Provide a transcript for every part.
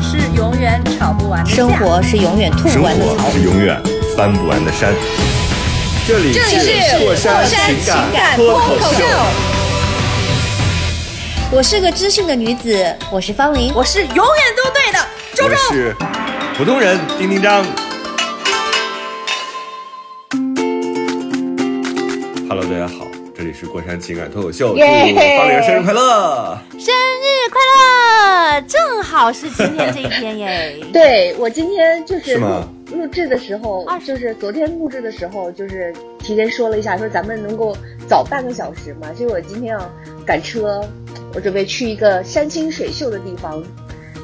是永远吵不完的架生活是永远吐生不完的。是永远翻不完的山。这里是过山情情感脱脱口秀，我是个知性的女子，我是方玲。我是永远都对的周我周。是普通人丁丁张。Hello，大家好，这里是过山情感脱口秀，祝方玲生日快乐！生日快乐！正好是今天这一天耶。对我今天就是录录制的时候啊，就是昨天录制的时候，就是提前说了一下，说咱们能够早半个小时嘛，所以我今天要赶车，我准备去一个山清水秀的地方，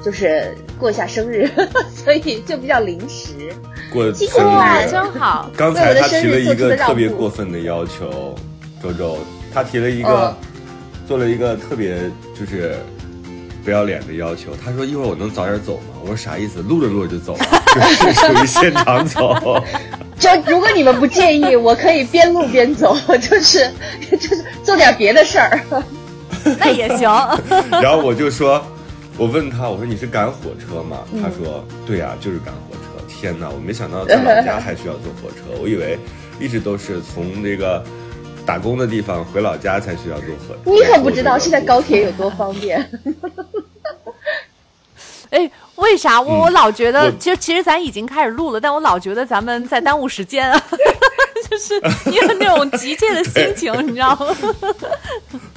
就是过一下生日，所以就比较临时。过辛苦生了日，真好。刚才他提了一为我的生日做出个特别过分的要求，周周，他提了一个、做了一个特别就是不要脸的要求。他说一会儿我能早点走吗？我说啥意思？录着录着就走了，就 是属于现场走。就如果你们不介意，我可以边录边走，就是就是做点别的事儿。那也行。然后我就说，我问他，我说你是赶火车吗？他说对呀、就是赶火车。天哪，我没想到在老家还需要坐火车，我以为一直都是从那个打工的地方回老家才需要坐火车。你可不知道现在高铁有多方便。哎，为啥？我我老觉得我，其实其实咱已经开始录了，但我老觉得咱们在耽误时间啊，就是你有那种急切的心情，你知道吗？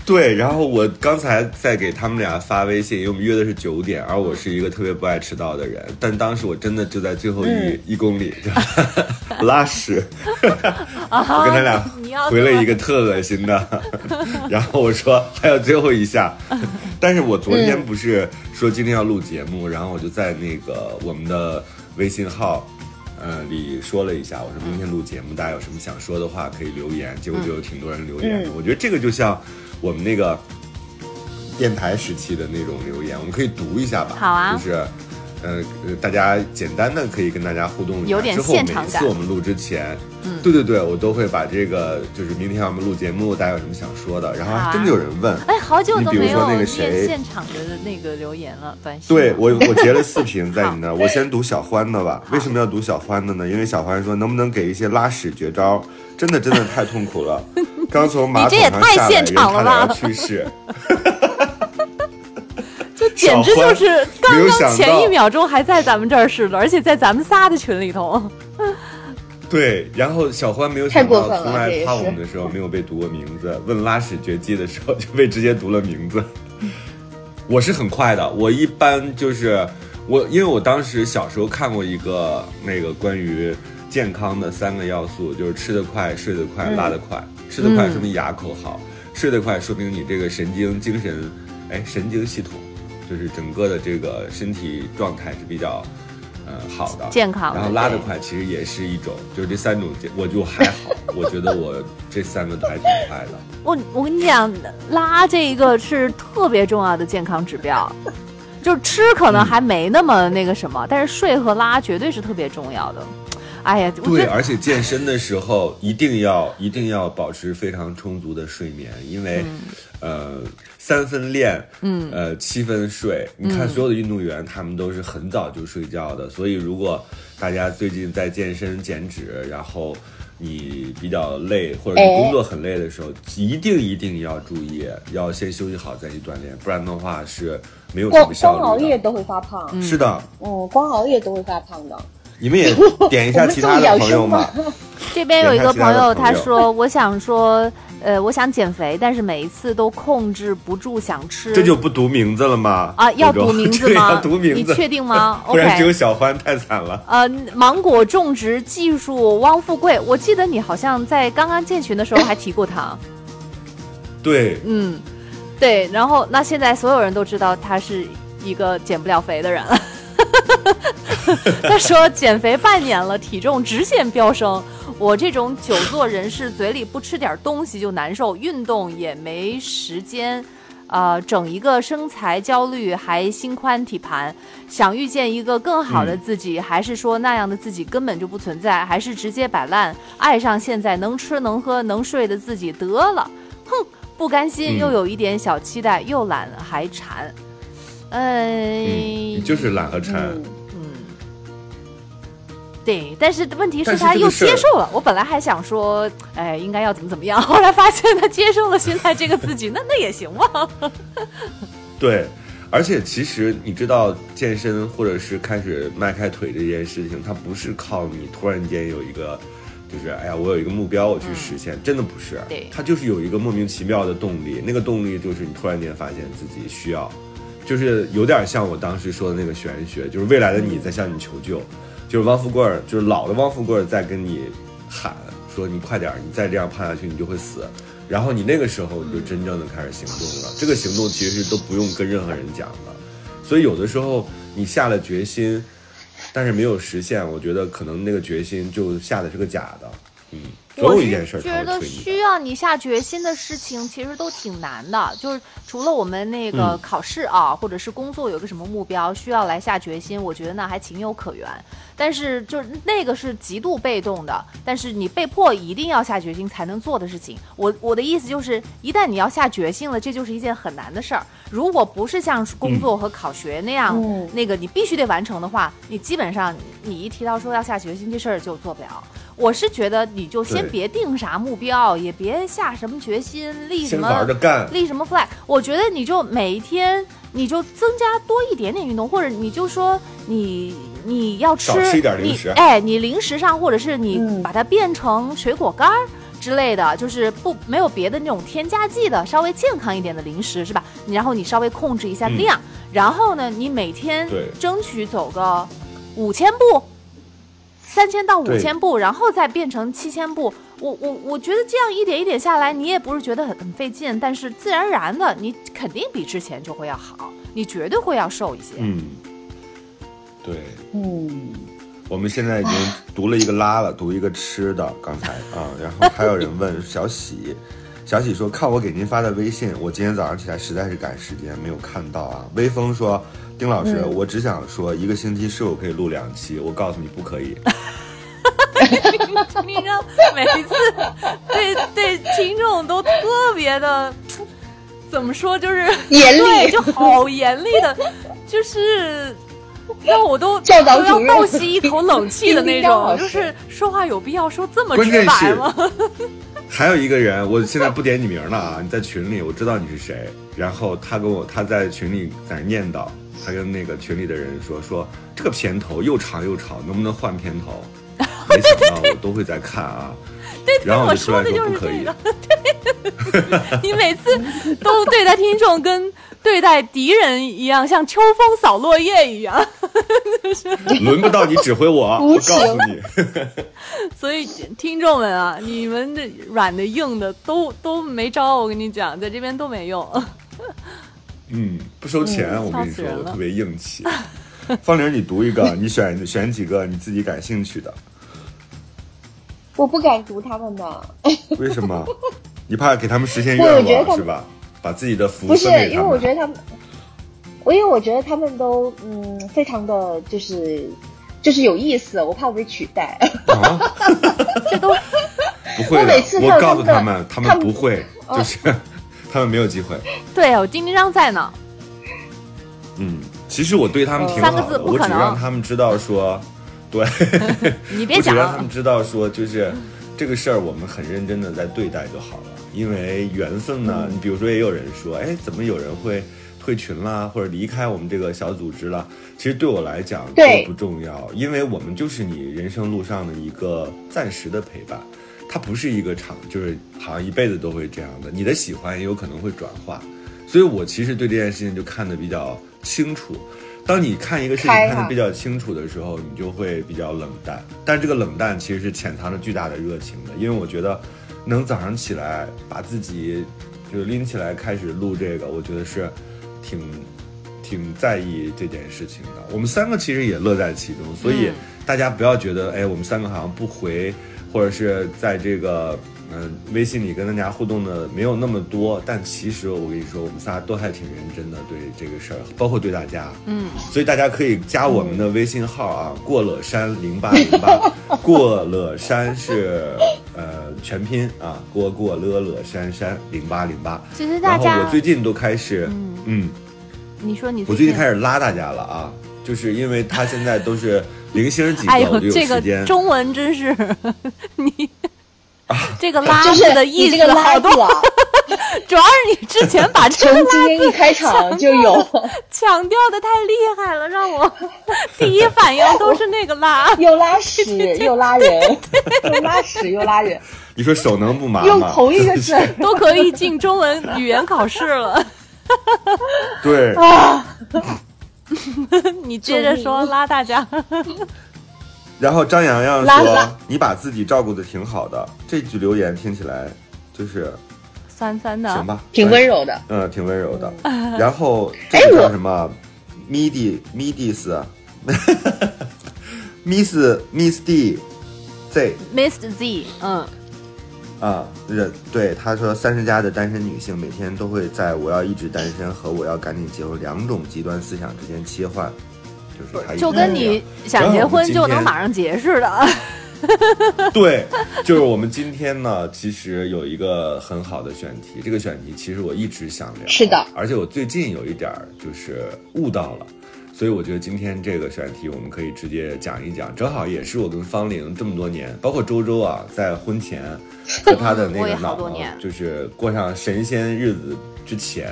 对，然后我刚才在给他们俩发微信，因为我们约的是九点，而我是一个特别不爱迟到的人，但当时我真的就在最后一、嗯。一公里就拉屎，我跟他俩回了一个特恶心的，然后我说还有最后一下，但是我昨天不是说今天要录节目，然后我就在那个我们的微信号。呃，里说了一下，我说明天录节目，大家有什么想说的话可以留言，结果就有挺多人留言的。嗯我觉得这个就像我们那个电台时期的那种留言，我们可以读一下吧。好啊就是呃，呃大家简单的可以跟大家互动一下。有点之后每现场感次我们录之前，嗯，对对对，我都会把这个就是明天我们录节目，大家有什么想说的，然后还真的有人问。哎，好久都没有你比如说那个谁现场的那个留言了，短信。对我，我截了视频在你那儿。我先读小欢的吧。为什么要读小欢的呢？因为小欢说，能不能给一些拉屎绝招？真的真的太痛苦了。刚从马桶你这也太上下来，人现场了吧差点要去世。这简直就是刚刚前一秒钟还在咱们这儿似的，而且在咱们仨的群里头。对，然后小欢没有太想到，从来这也是夸我们的时候没有被读过名字，问拉屎绝技的时候就被直接读了名字。我是很快的，我一般就是我，因为我当时小时候看过一个那个关于健康的三个要素，就是吃得快、睡得快、拉得快。吃得快说明牙口好，睡得快说明你这个神经、精神，哎，神经系统就是整个的这个身体状态是比较。呃，好的，健康然后拉得快，其实也是一种，就是这三种健，我就还好，我觉得我这三个都还挺快的。我我跟你讲，拉这一个是特别重要的健康指标，就是吃可能还没那么那个什么，但是睡和拉绝对是特别重要的。哎呀，对，而且健身的时候一定要一定要保持非常充足的睡眠，因为，呃，三分练，嗯，呃，七分睡。你看所有的运动员，他们都是很早就睡觉的，所以如果大家最近在健身减脂，然后你比较累或者你工作很累的时候，一定一定要注意，要先休息好再去锻炼，不然的话是没有什光么效率的。光熬夜都会发胖，是的，嗯，光熬夜都会发胖的。你们也 点一下其他的朋友嘛。这边有一个朋友，他说：“我想说，呃，我想减肥，但是每一次都控制不住想吃。”这就不读名字了吗？啊，要读名字吗？要读名字，你确定吗不然只有。小欢太惨了。呃，芒果种植技术汪富贵，我记得你好像在刚刚建群的时候还提过他。对，嗯，对。然后那现在所有人都知道他是一个减不了肥的人了。他说减肥半年了，体重直线飙升。我这种久坐人士，嘴里不吃点东西就难受，运动也没时间。呃，整一个身材焦虑，还心宽体盘，想遇见一个更好的自己，还是说那样的自己根本就不存在，还是直接摆烂，爱上现在能吃能喝能睡的自己得了？哼，不甘心，又有一点小期待，又懒还馋。哎，你就是懒和馋。对，但是问题是他又接受了。我本来还想说，哎，应该要怎么怎么样，后来发现他接受了现在这个自己，那那也行嘛。对，而且其实你知道，健身或者是开始迈开腿这件事情，它不是靠你突然间有一个，就是哎呀，我有一个目标我去实现，真的不是。对，它就是有一个莫名其妙的动力，那个动力就是你突然间发现自己需要，就是有点像我当时说的那个玄学，就是未来的你在向你求救。就是汪富贵儿，就是老的汪富贵儿在跟你喊说：“你快点儿，你再这样胖下去，你就会死。”然后你那个时候你就真正的开始行动了。这个行动其实是都不用跟任何人讲的。所以有的时候你下了决心，但是没有实现，我觉得可能那个决心就下的是个假的。嗯。我是觉得需要你下决心的事情，其实都挺难的。就是除了我们那个考试啊，或者是工作有个什么目标需要来下决心，我觉得那还情有可原。但是就是那个是极度被动的，但是你被迫一定要下决心才能做的事情。我我的意思就是，一旦你要下决心了，这就是一件很难的事儿。如果不是像工作和考学那样，那个你必须得完成的话，你基本上你一提到说要下决心这事儿就做不了。我是觉得你就先别定啥目标，也别下什么决心，立什么立什么 flag。我觉得你就每一天你就增加多一点点运动，或者你就说你你要吃一点零食，哎，你零食上或者是你把它变成水果干儿之类的，就是不没有别的那种添加剂的，稍微健康一点的零食是吧？然后你稍微控制一下量，然后呢，你每天争取走个五千步。三千到五千步，然后再变成七千步。我我我觉得这样一点一点下来，你也不是觉得很很费劲，但是自然而然的，你肯定比之前就会要好，你绝对会要瘦一些。嗯，对，嗯，我们现在已经读了一个拉了，读一个吃的，刚才啊，然后还有人问小喜，小喜说看我给您发的微信，我今天早上起来实在是赶时间，没有看到啊。微风说。丁老师，我只想说，一个星期是否可以录两期？我告诉你，不可以。你让每次对对听众都特别的，怎么说，就是严厉，就好严厉的，就是让我都都要倒吸一口冷气的那种。就是说话有必要说这么直白吗？还有一个人，我现在不点你名了啊！你在群里，我知道你是谁。然后他跟我，他在群里在那念叨。他跟那个群里的人说：“说这个片头又长又吵，能不能换片头？”没想到我都会在看啊。对，然后我说的就是这个。对，你每次都对待听众跟对待敌人一样，像秋风扫落叶一样。轮不到你指挥我，我告诉你。所以听众们啊，你们的软的硬的都都没招，我跟你讲，在这边都没用。嗯，不收钱，我跟你说，我特别硬气。方玲，你读一个，你选选几个你自己感兴趣的。我不敢读他们的。为什么？你怕给他们实现愿望是吧？把自己的福不是，因为我觉得他们，我因为我觉得他们都嗯，非常的就是就是有意思，我怕我被取代。啊 这都不会的，我告诉他们，他们不会，就是。他们没有机会。对，我丁丁章在呢。嗯，其实我对他们挺好的，我只让他们知道说，对，你别讲，让他们知道说，就是这个事儿我们很认真的在对待就好了。因为缘分呢，你比如说也有人说，哎，怎么有人会退群啦，或者离开我们这个小组织了？其实对我来讲都不重要，因为我们就是你人生路上的一个暂时的陪伴。它不是一个长，就是好像一辈子都会这样的。你的喜欢也有可能会转化，所以我其实对这件事情就看得比较清楚。当你看一个事情看得比较清楚的时候，你就会比较冷淡。但这个冷淡其实是潜藏着巨大的热情的，因为我觉得能早上起来把自己就拎起来开始录这个，我觉得是挺。挺在意这件事情的。我们三个其实也乐在其中，所以大家不要觉得，哎，我们三个好像不回，或者是在这个嗯、微信里跟大家互动的没有那么多。但其实我跟你说，我们仨都还挺认真的对这个事儿，包括对大家。嗯，所以大家可以加我们的微信号啊，过了山零八零八，过了山是呃全拼啊，过过了了山山零八零八。其实大家然后我最近都开始，嗯嗯，你说你我最近开，始拉大家了啊，就是因为他现在都是零星几个，哎呦，我就有这个。中文真是 你。这个“拉”就是字的意思好多，主要是你之前把这个拉字一开场就有。强调的太厉害了，让我 第一反应都是那个“拉又拉屎又拉人，又拉屎又拉人，你说手能不麻用？同一个字”，都可以进中文语言考试了。对，啊！你接着说，拉大家。然后张洋洋说拉拉：“你把自己照顾的挺好的。”这句留言听起来就是酸酸的，行吧，挺温柔的。嗯，挺温柔的。然后这个叫什么？midi midis miss miss d z miss Z，嗯，啊，人对他说，三十加的单身女性每天都会在我要一直单身和我要赶紧结婚两种极端思想之间切换，就是他就跟你想结婚就能马上结似的。对，就是我们今天呢，其实有一个很好的选题，这个选题其实我一直想聊，是的，而且我最近有一点儿就是悟到了，所以我觉得今天这个选题我们可以直接讲一讲，正好也是我跟方玲这么多年，包括周周啊，在婚前和他的那个脑脑好多年，就是过上神仙日子之前，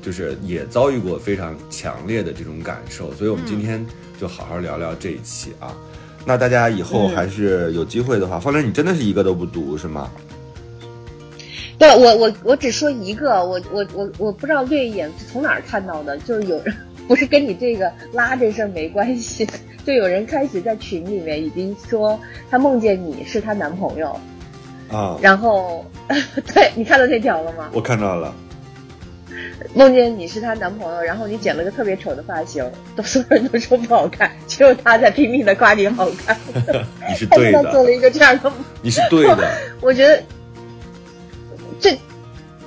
就是也遭遇过非常强烈的这种感受，所以我们今天就好好聊聊这一期啊。那大家以后还是有机会的话，方玲，你真的是一个都不读是吗？对我我我只说一个，我我我我不知道略一眼是从哪儿看到的，就是有人不是跟你这个拉这事儿没关系，就有人开始在群里面已经说他梦见你是她男朋友，啊，然后 对你看到这条了吗？我看到了。梦见你是她男朋友，然后你剪了个特别丑的发型，都所有人都说不好看，只有她在拼命的夸你好看，你是对的，做了一个这样的梦。你是对的，我觉得这，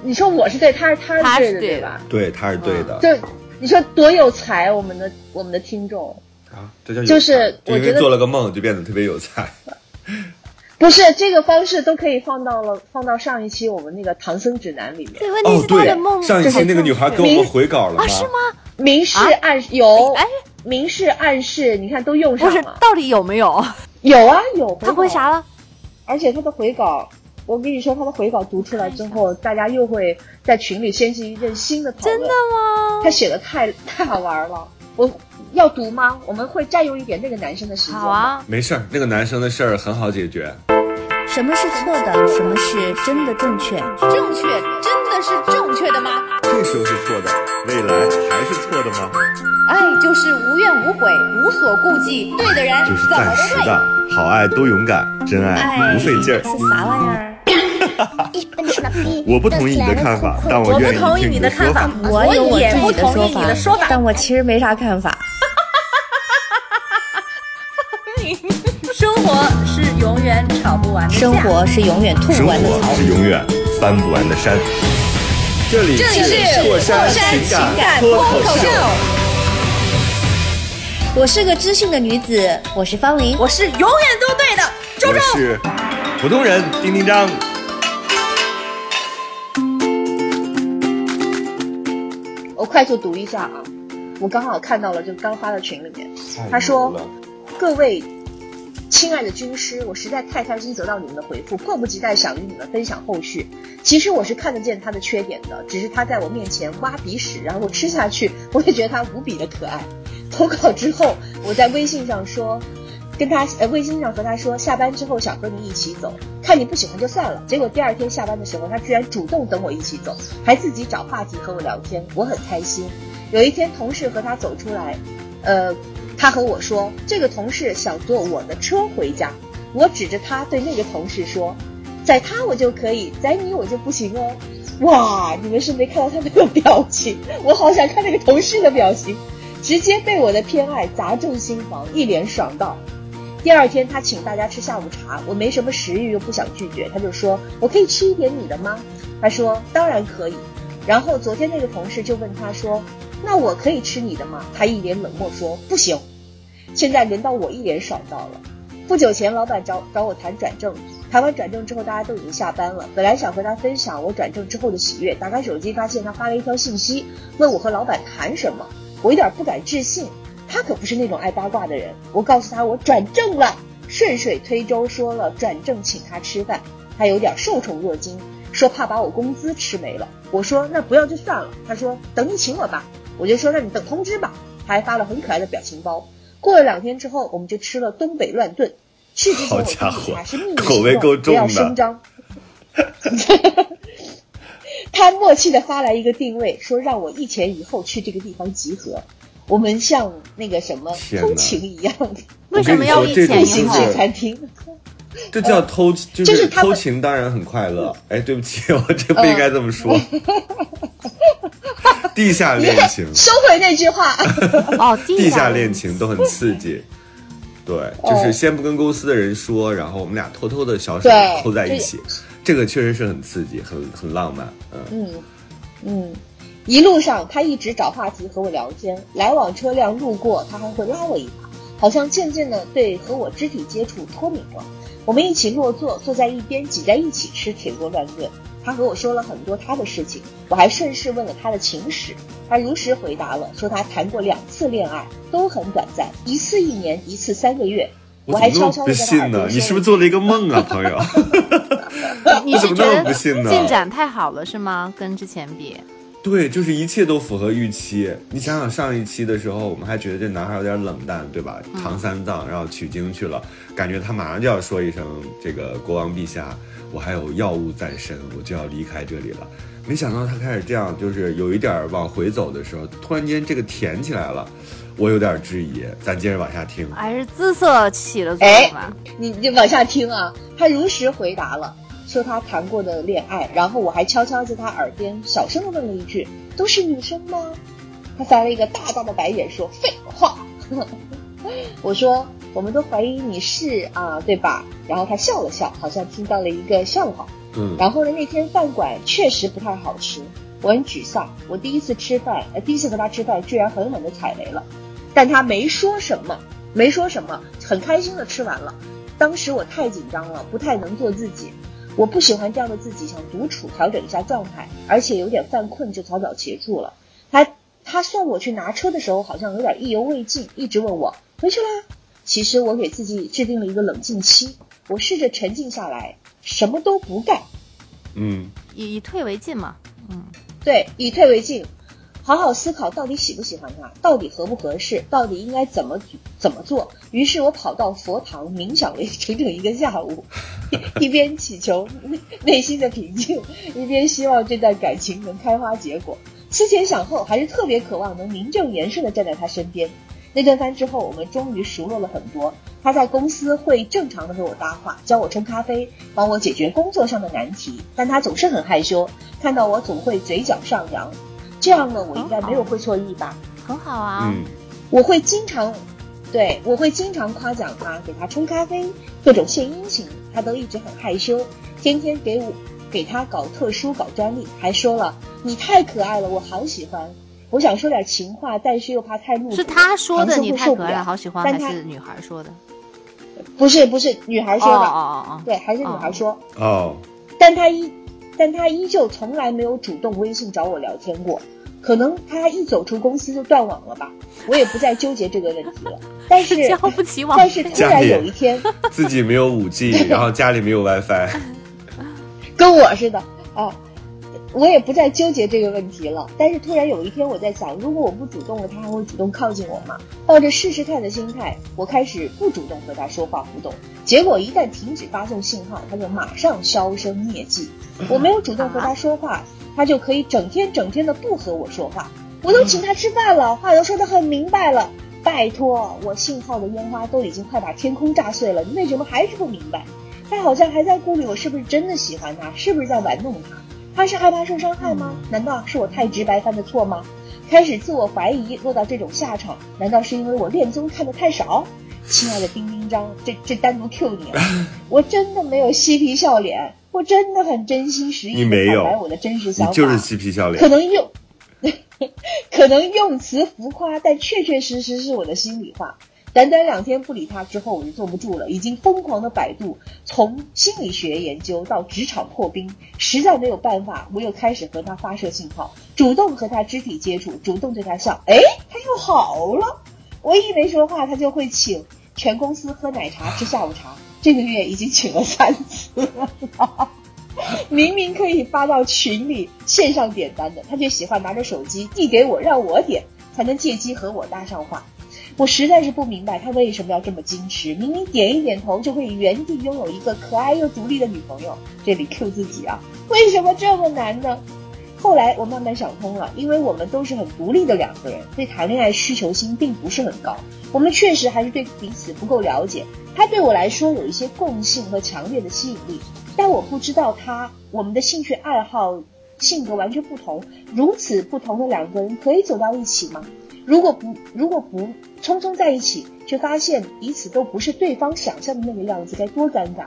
你说我是对，他是他他是对的，对吧？对，他是对的。就你说多有才，我们的我们的听众啊，这叫有就是我觉得做了个梦就变得特别有才。不是这个方式都可以放到了放到上一期我们那个唐僧指南里面，对，问题哦，是他的梦，上一期那个女孩给我们回稿了吗？啊，是吗？明示啊暗示有，哎，明示暗示，你看都用不是上了，，到底有没有？有啊有，他回啥？了？而且他的回稿。我跟你说，他的回稿读出来之后，大家又会在群里掀起一阵新的讨论。真的吗？他写的太太好玩了，我要读吗？我们会占用一点那个男生的时间。好，啊，没事儿，那个男生的事儿很好解决。什么是错的？什么是真的正确？正确真的是正确的吗？这时候是错的，未来还是错的吗？爱就是无怨无悔，无所顾忌，对的人就是。暂时的，好爱多勇敢，真爱爱不费劲儿。是啥玩意儿？我不同意你的看法，但我愿不同意听你的看法的说法。，我也不同意你的说法。但我其实没啥看法。生活是永远吵不完的架生活是永远吐生不完的槽活。是永远翻不完的山。这里这里是过山情感脱口秀，我是个知性的女子，我是方玲。我是永远都对的。周我周，是普通人丁丁张。快速读一下啊，我刚好看到了，就刚发到群里面。他说：“各位亲爱的军师，我实在太开心得到你们的回复，迫不及待想与你们分享后续。其实我是看得见他的缺点的，只是他在我面前挖鼻屎，然后我吃下去，我也觉得他无比的可爱。投稿之后，我在微信上说。”跟他呃微信上和他说，下班之后想和你一起走，看你不喜欢就算了。结果第二天下班的时候，他居然主动等我一起走，还自己找话题和我聊天，我很开心。有一天同事和他走出来，呃，他和我说，这个同事想坐我的车回家，我指着他对那个同事说，载他我就可以，载你我就不行哦。哇，你们是没看到他那个表情，我好想看那个同事的表情，直接被我的偏爱砸中心房，一脸爽到。第二天他请大家吃下午茶，我没什么食欲又不想拒绝，他就说：“我可以吃一点你的吗？”他说：“当然可以。”然后昨天那个同事就问他说：“那我可以吃你的吗？”他一脸冷漠说：“不行。”现在轮到我一脸爽到了。不久前老板找找我谈转正。谈完转正之后，大家都已经下班了。本来想和他分享我转正之后的喜悦，打开手机发现他发了一条信息，问我和老板谈什么。我有点不敢置信，他可不是那种爱八卦的人。我告诉他我转正了，顺水推舟说了转正请他吃饭，他有点受宠若惊，说怕把我工资吃没了。我说那不要就算了。他说等你请我吧。我就说那你等通知吧。他还发了很可爱的表情包。过了两天之后，我们就吃了东北乱炖。去之前我告诉他是秘密行动，不要声张。他默契的发来一个定位，说让我一前一后去这个地方集合。我们像那个什么偷情一样，为什么要一前一后？餐厅，这叫偷，就是偷情，当然很快乐。哎，对不起，我这不应该这么说。地下恋情，收回那句话。哦，地下恋情都很刺激。对，就是先不跟公司的人说，然后我们俩偷偷的小手扣在一起，这个确实是很刺激，很很浪漫。嗯嗯，一路上他一直找话题和我聊天，来往车辆路过他还会拉我一把，好像渐渐的对和我肢体接触脱敏了。我们一起落座，坐在一边挤在一起吃铁锅乱炖。他和我说了很多他的事情，我还顺势问了他的情史，他如实回答了，说他谈过两次恋爱，都很短暂，一次一年，一次三个月。我还悄悄不信呢，你是不是做了一个梦啊，朋友？你是觉得进展太好了是吗？跟之前比？对，就是一切都符合预期。你想想上一期的时候，我们还觉得这男孩有点冷淡，对吧？唐三藏，然后取经去了，感觉他马上就要说一声这个国王陛下。我还有药物在身，我就要离开这里了。没想到他开始这样，就是有一点往回走的时候，突然间这个甜起来了，我有点质疑。咱接着往下听，还是姿色起了作用吧？你你往下听啊。他如实回答了，说他谈过的恋爱，然后我还悄悄在他耳边小声的问了一句：“都是女生吗？”他翻了一个大大的白眼，说：“废话。”我说。我们都怀疑你是啊，对吧？然后他笑了笑，好像听到了一个笑话。嗯。然后呢，那天饭馆确实不太好吃，我很沮丧。我第一次吃饭，呃，第一次和他吃饭，居然狠狠的踩雷了。但他没说什么，没说什么，很开心的吃完了。当时我太紧张了，不太能做自己。我不喜欢这样的自己，想独处调整一下状态，而且有点犯困，就草草结束了。他他送我去拿车的时候，好像有点意犹未尽，一直问我回去啦。其实我给自己制定了一个冷静期，我试着沉静下来，什么都不干。嗯，以以退为进嘛。嗯，对，以退为进，好好思考到底喜不喜欢他，到底合不合适，到底应该怎么怎么做。于是我跑到佛堂冥想了整整一个下午，一边祈求内心的平静，一边希望这段感情能开花结果。思前想后，还是特别渴望能名正言顺的站在他身边。那顿饭之后，我们终于熟络了很多。他在公司会正常的和我搭话，教我冲咖啡，帮我解决工作上的难题。但他总是很害羞，看到我总会嘴角上扬。这样呢，我应该没有会错意吧？很好啊。嗯，我会经常，对我会经常夸奖他，给他冲咖啡，各种献殷勤，他都一直很害羞。天天给我给他搞特殊搞专利，还说了你太可爱了，我好喜欢。我想说点情话，但是又怕太怒。是他说的，你太可爱，好喜欢，还是女孩说的？不是，不是女孩说的。哦哦哦，对，还是女孩说。哦。但他依，但他依旧从来没有主动微信找我聊天过。可能他一走出公司就断网了吧？我也不再纠结这个问题了。但是交不起网。但是突然有一天，自己没有五 G，然后家里没有 WiFi，跟我似的啊。我也不再纠结这个问题了，但是突然有一天，我在想，如果我不主动了，他还会主动靠近我吗？抱着试试看的心态，我开始不主动和他说话互动。结果一旦停止发送信号，他就马上销声匿迹。我没有主动和他说话，他就可以整天整天的不和我说话。我都请他吃饭了，话都说得很明白了。拜托，我信号的烟花都已经快把天空炸碎了，你为什么还是不明白？他好像还在顾虑我是不是真的喜欢他，是不是在玩弄他。他是害怕受伤害吗？难道是我太直白犯的错吗？开始自我怀疑，落到这种下场，难道是因为我恋综看的太少？亲爱的丁丁张，这这单独 Q 你了，我真的没有嬉皮笑脸，我真的很真心实意的你没有我的真实想法，就是嬉皮笑脸可。能用，可能用词浮夸，但确确实实是我的心里话。短短两天不理他之后，我就坐不住了，已经疯狂的百度，从心理学研究到职场破冰，实在没有办法，我又开始和他发射信号，主动和他肢体接触，主动对他笑，哎，他又好了。我一没说话，他就会请全公司喝奶茶、吃下午茶。这个月已经请了三次了。明明可以发到群里线上点单的，他却喜欢拿着手机递给我，让我点，才能借机和我搭上话。我实在是不明白他为什么要这么矜持，明明点一点头就可以原地拥有一个可爱又独立的女朋友。这里 Q 自己啊，为什么这么难呢？后来我慢慢想通了，因为我们都是很独立的两个人，对谈恋爱需求心并不是很高。我们确实还是对彼此不够了解。他对我来说有一些共性和强烈的吸引力，但我不知道他我们的兴趣爱好、性格完全不同，如此不同的两个人可以走到一起吗？如果不如果不匆匆在一起，却发现彼此都不是对方想象的那个样子，该多尴尬！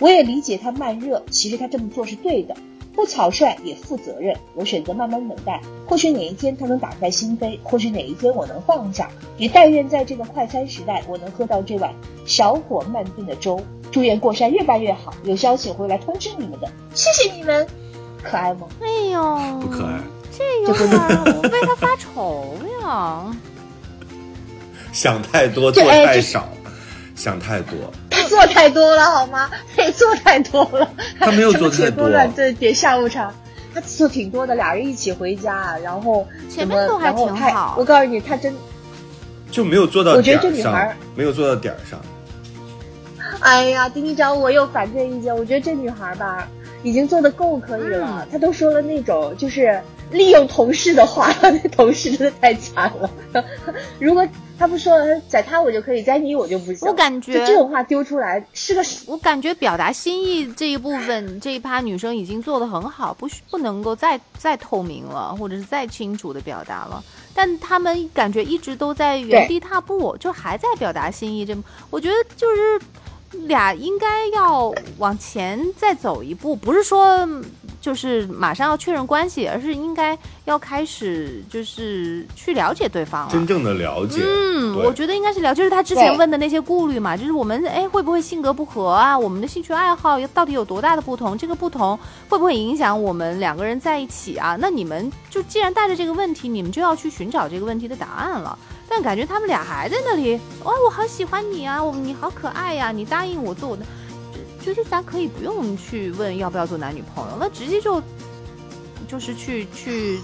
我也理解他慢热，其实他这么做是对的。不草率也负责任，我选择慢慢等待。或许哪一天他能打开心扉，或许哪一天我能放下。也但愿在这个快餐时代，我能喝到这碗小火慢炖的粥。祝愿过山越办越好，有消息会来通知你们的。谢谢你们，可爱吗？哎呦，不可爱，这有点儿我为他发愁呀。想太多，做太少，想太多。他做太多了好吗？他 也做太多了。他没有 做太多什么铁锅软这点下午茶，他做挺多的，俩人一起回家，然后前什么面都还挺好我告诉你，他真，就没有做到我觉得这女孩儿，没有做到点儿上。哎呀，丁丁长，我有反对意见。我觉得这女孩吧，已经做的够可以了。嗯她都说了那种就是利用同事的话，那同事真的太惨了。如果他不说了，宰他我就可以，宰你我就不行。我感觉这种话丢出来是个我感觉表达心意这一部分，这一趴女生已经做得很好，不需不能够再再透明了，或者是再清楚的表达了。但他们感觉一直都在原地踏步，就还在表达心意。这，我觉得就是俩应该要往前再走一步，不是说就是马上要确认关系，而是应该要开始就是去了解对方了。真正的了解，嗯，我觉得应该是聊，就是他之前问的那些顾虑嘛，就是我们哎会不会性格不合啊？我们的兴趣爱好有到底有多大的不同？这个不同会不会影响我们两个人在一起啊？那你们就既然带着这个问题，你们就要去寻找这个问题的答案了。但感觉他们俩还在那里，哦，我好喜欢你啊，我你好可爱呀、你答应我做我的，就就是咱可以不用去问要不要做男女朋友，那直接就就是去去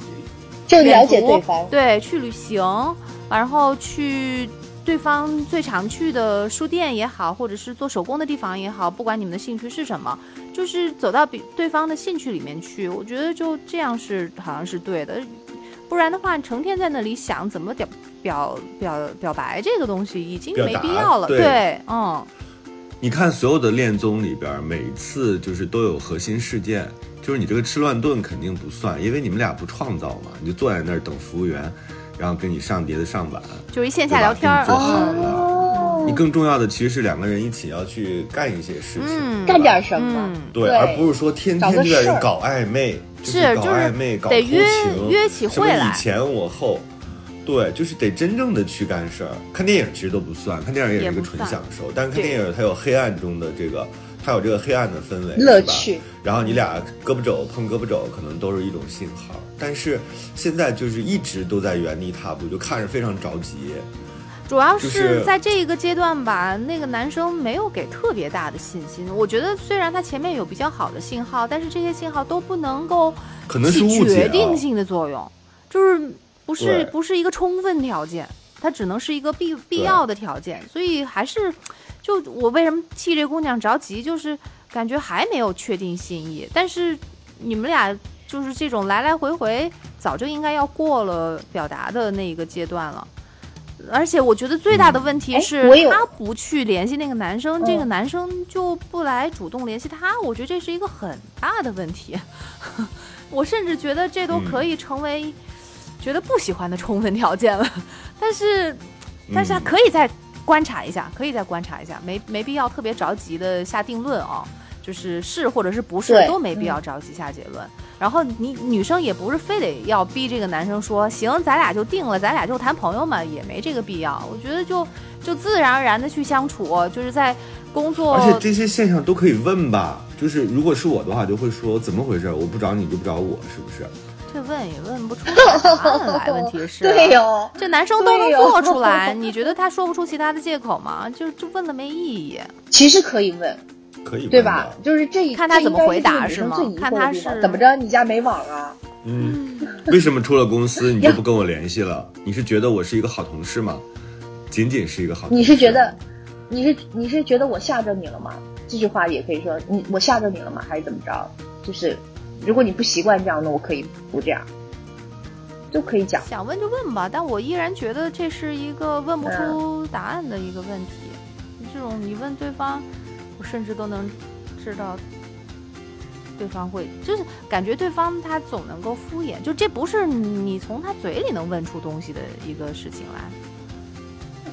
就了解对方。对，去旅行，然后去对方最常去的书店也好，或者是做手工的地方也好，不管你们的兴趣是什么，就是走到比对方的兴趣里面去。我觉得就这样是好像是对的，不然的话，成天在那里想怎么表表表表白这个东西，已经没必要了。对对，嗯，你看所有的恋综里边，每一次就是都有核心事件，就是你这个吃乱炖肯定不算，因为你们俩不创造嘛，你就坐在那儿等服务员，然后跟你上碟子上碗，就是一线下聊天做好啊，了。哦你，更重要的其实是两个人一起要去干一些事情，嗯，干点什么？嗯。对，对而不是说天天就在搞暧昧，就是暧昧，搞偷得约情，约起什么会来你前我后。对，就是得真正的去干事儿。看电影其实都不算，看电影也是一个纯享受。但是看电影它有黑暗中的这个，它有这个黑暗的氛围，乐趣。然后你俩胳膊肘碰胳膊肘，可能都是一种信号。但是现在就是一直都在原地踏步，就看着非常着急。主要是是在这一个阶段吧，那个男生没有给特别大的信心。我觉得虽然他前面有比较好的信号，但是这些信号都不能够可能是起决定性的作用，就是不是不是一个充分条件，它只能是一个必必要的条件。所以还是，就我为什么替这姑娘着急，就是感觉还没有确定心意，但是你们俩就是这种来来回回，早就应该要过了表达的那个阶段了。而且我觉得最大的问题哎是，他不去联系那个男生，这个嗯男生就不来主动联系他，我觉得这是一个很大的问题。我甚至觉得这都可以成为觉得不喜欢的充分条件了。但是，但是他可以再观察一下，可以再观察一下，没没必要特别着急的下定论啊。就是是或者是不是都没必要着急下结论。然后你女生也不是非得要逼这个男生说行，咱俩就定了，咱俩就谈朋友嘛，也没这个必要。我觉得就就自然而然的去相处，就是在工作而且这些现象都可以问吧。就是如果是我的话，就会说怎么回事？我不找你就不找我，是不是？这问也问不出答案来。问题是，对哟、这男生都能做出来，你觉得他说不出其他的借口吗？就就问了没意义。其实可以问，可以问对吧？？就是这看他怎么回答是吗看他是怎么着？你家没网啊？嗯，为什么出了公司你就不跟我联系了？你是觉得我是一个好同事吗？仅仅是一个好同事？你是觉得，你是你是觉得我吓着你了吗？这句话也可以说你我吓着你了吗？还是怎么着？就是如果你不习惯这样，那我可以不这样，都可以讲。想问就问吧，但我依然觉得这是一个问不出答案的一个问题。这种你问对方，我甚至都能知道对方会，就是感觉对方他总能够敷衍，就这不是你从他嘴里能问出东西的一个事情来。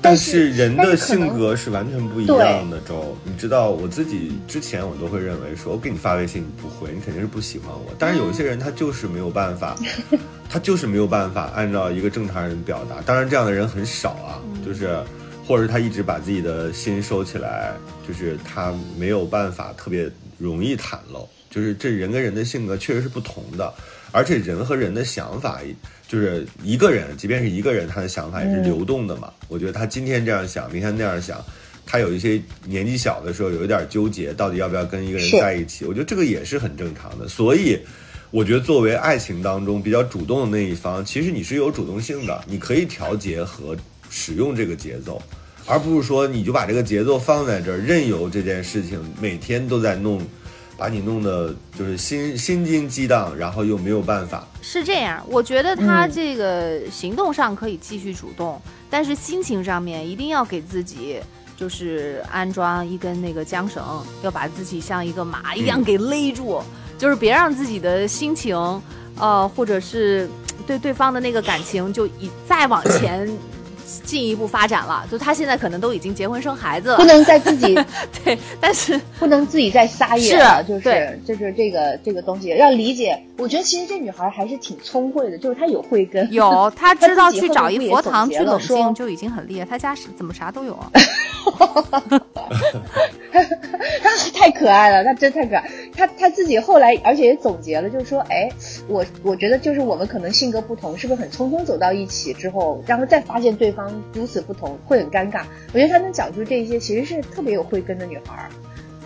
但是人的性格是完全不一样的，周。你知道，我自己之前我都会认为说，我给你发微信你不回，你肯定是不喜欢我。但是有一些人他就是没有办法，他就是没有办法按照一个正常人表达。当然，这样的人很少啊，就是或者是他一直把自己的心收起来，就是他没有办法特别容易袒露。就是这人跟人的性格确实是不同的，而且人和人的想法，就是一个人，即便是一个人，他的想法也是流动的嘛。我觉得他今天这样想，明天那样想，他有一些年纪小的时候有一点纠结，到底要不要跟一个人在一起，我觉得这个也是很正常的。所以，我觉得作为爱情当中比较主动的那一方，其实你是有主动性的，你可以调节和使用这个节奏。而不是说你就把这个节奏放在这儿，任由这件事情每天都在弄，把你弄得就是心心惊激荡，然后又没有办法。是这样，我觉得他这个行动上可以继续主动，但是心情上面一定要给自己就是安装一根那个缰绳，要把自己像一个马一样给勒住，就是别让自己的心情，呃，或者是对对方的那个感情就一再往前进一步发展了。就他现在可能都已经结婚生孩子了，不能再自己 对，但是不能自己再撒野是了，就是就是这个这个东西要理解。我觉得其实这女孩还是挺聪慧的，就是她有慧根。有 她知道去找一佛堂去冷静就已经很厉害，她家是怎么啥都有啊。她太可爱了，她真太可爱。她她自己后来，而且也总结了，就是说，哎，我我觉得就是我们可能性格不同，是不是很匆匆走到一起之后，然后再发现对方如此不同，会很尴尬。我觉得她能讲出这些，其实是特别有慧根的女孩儿，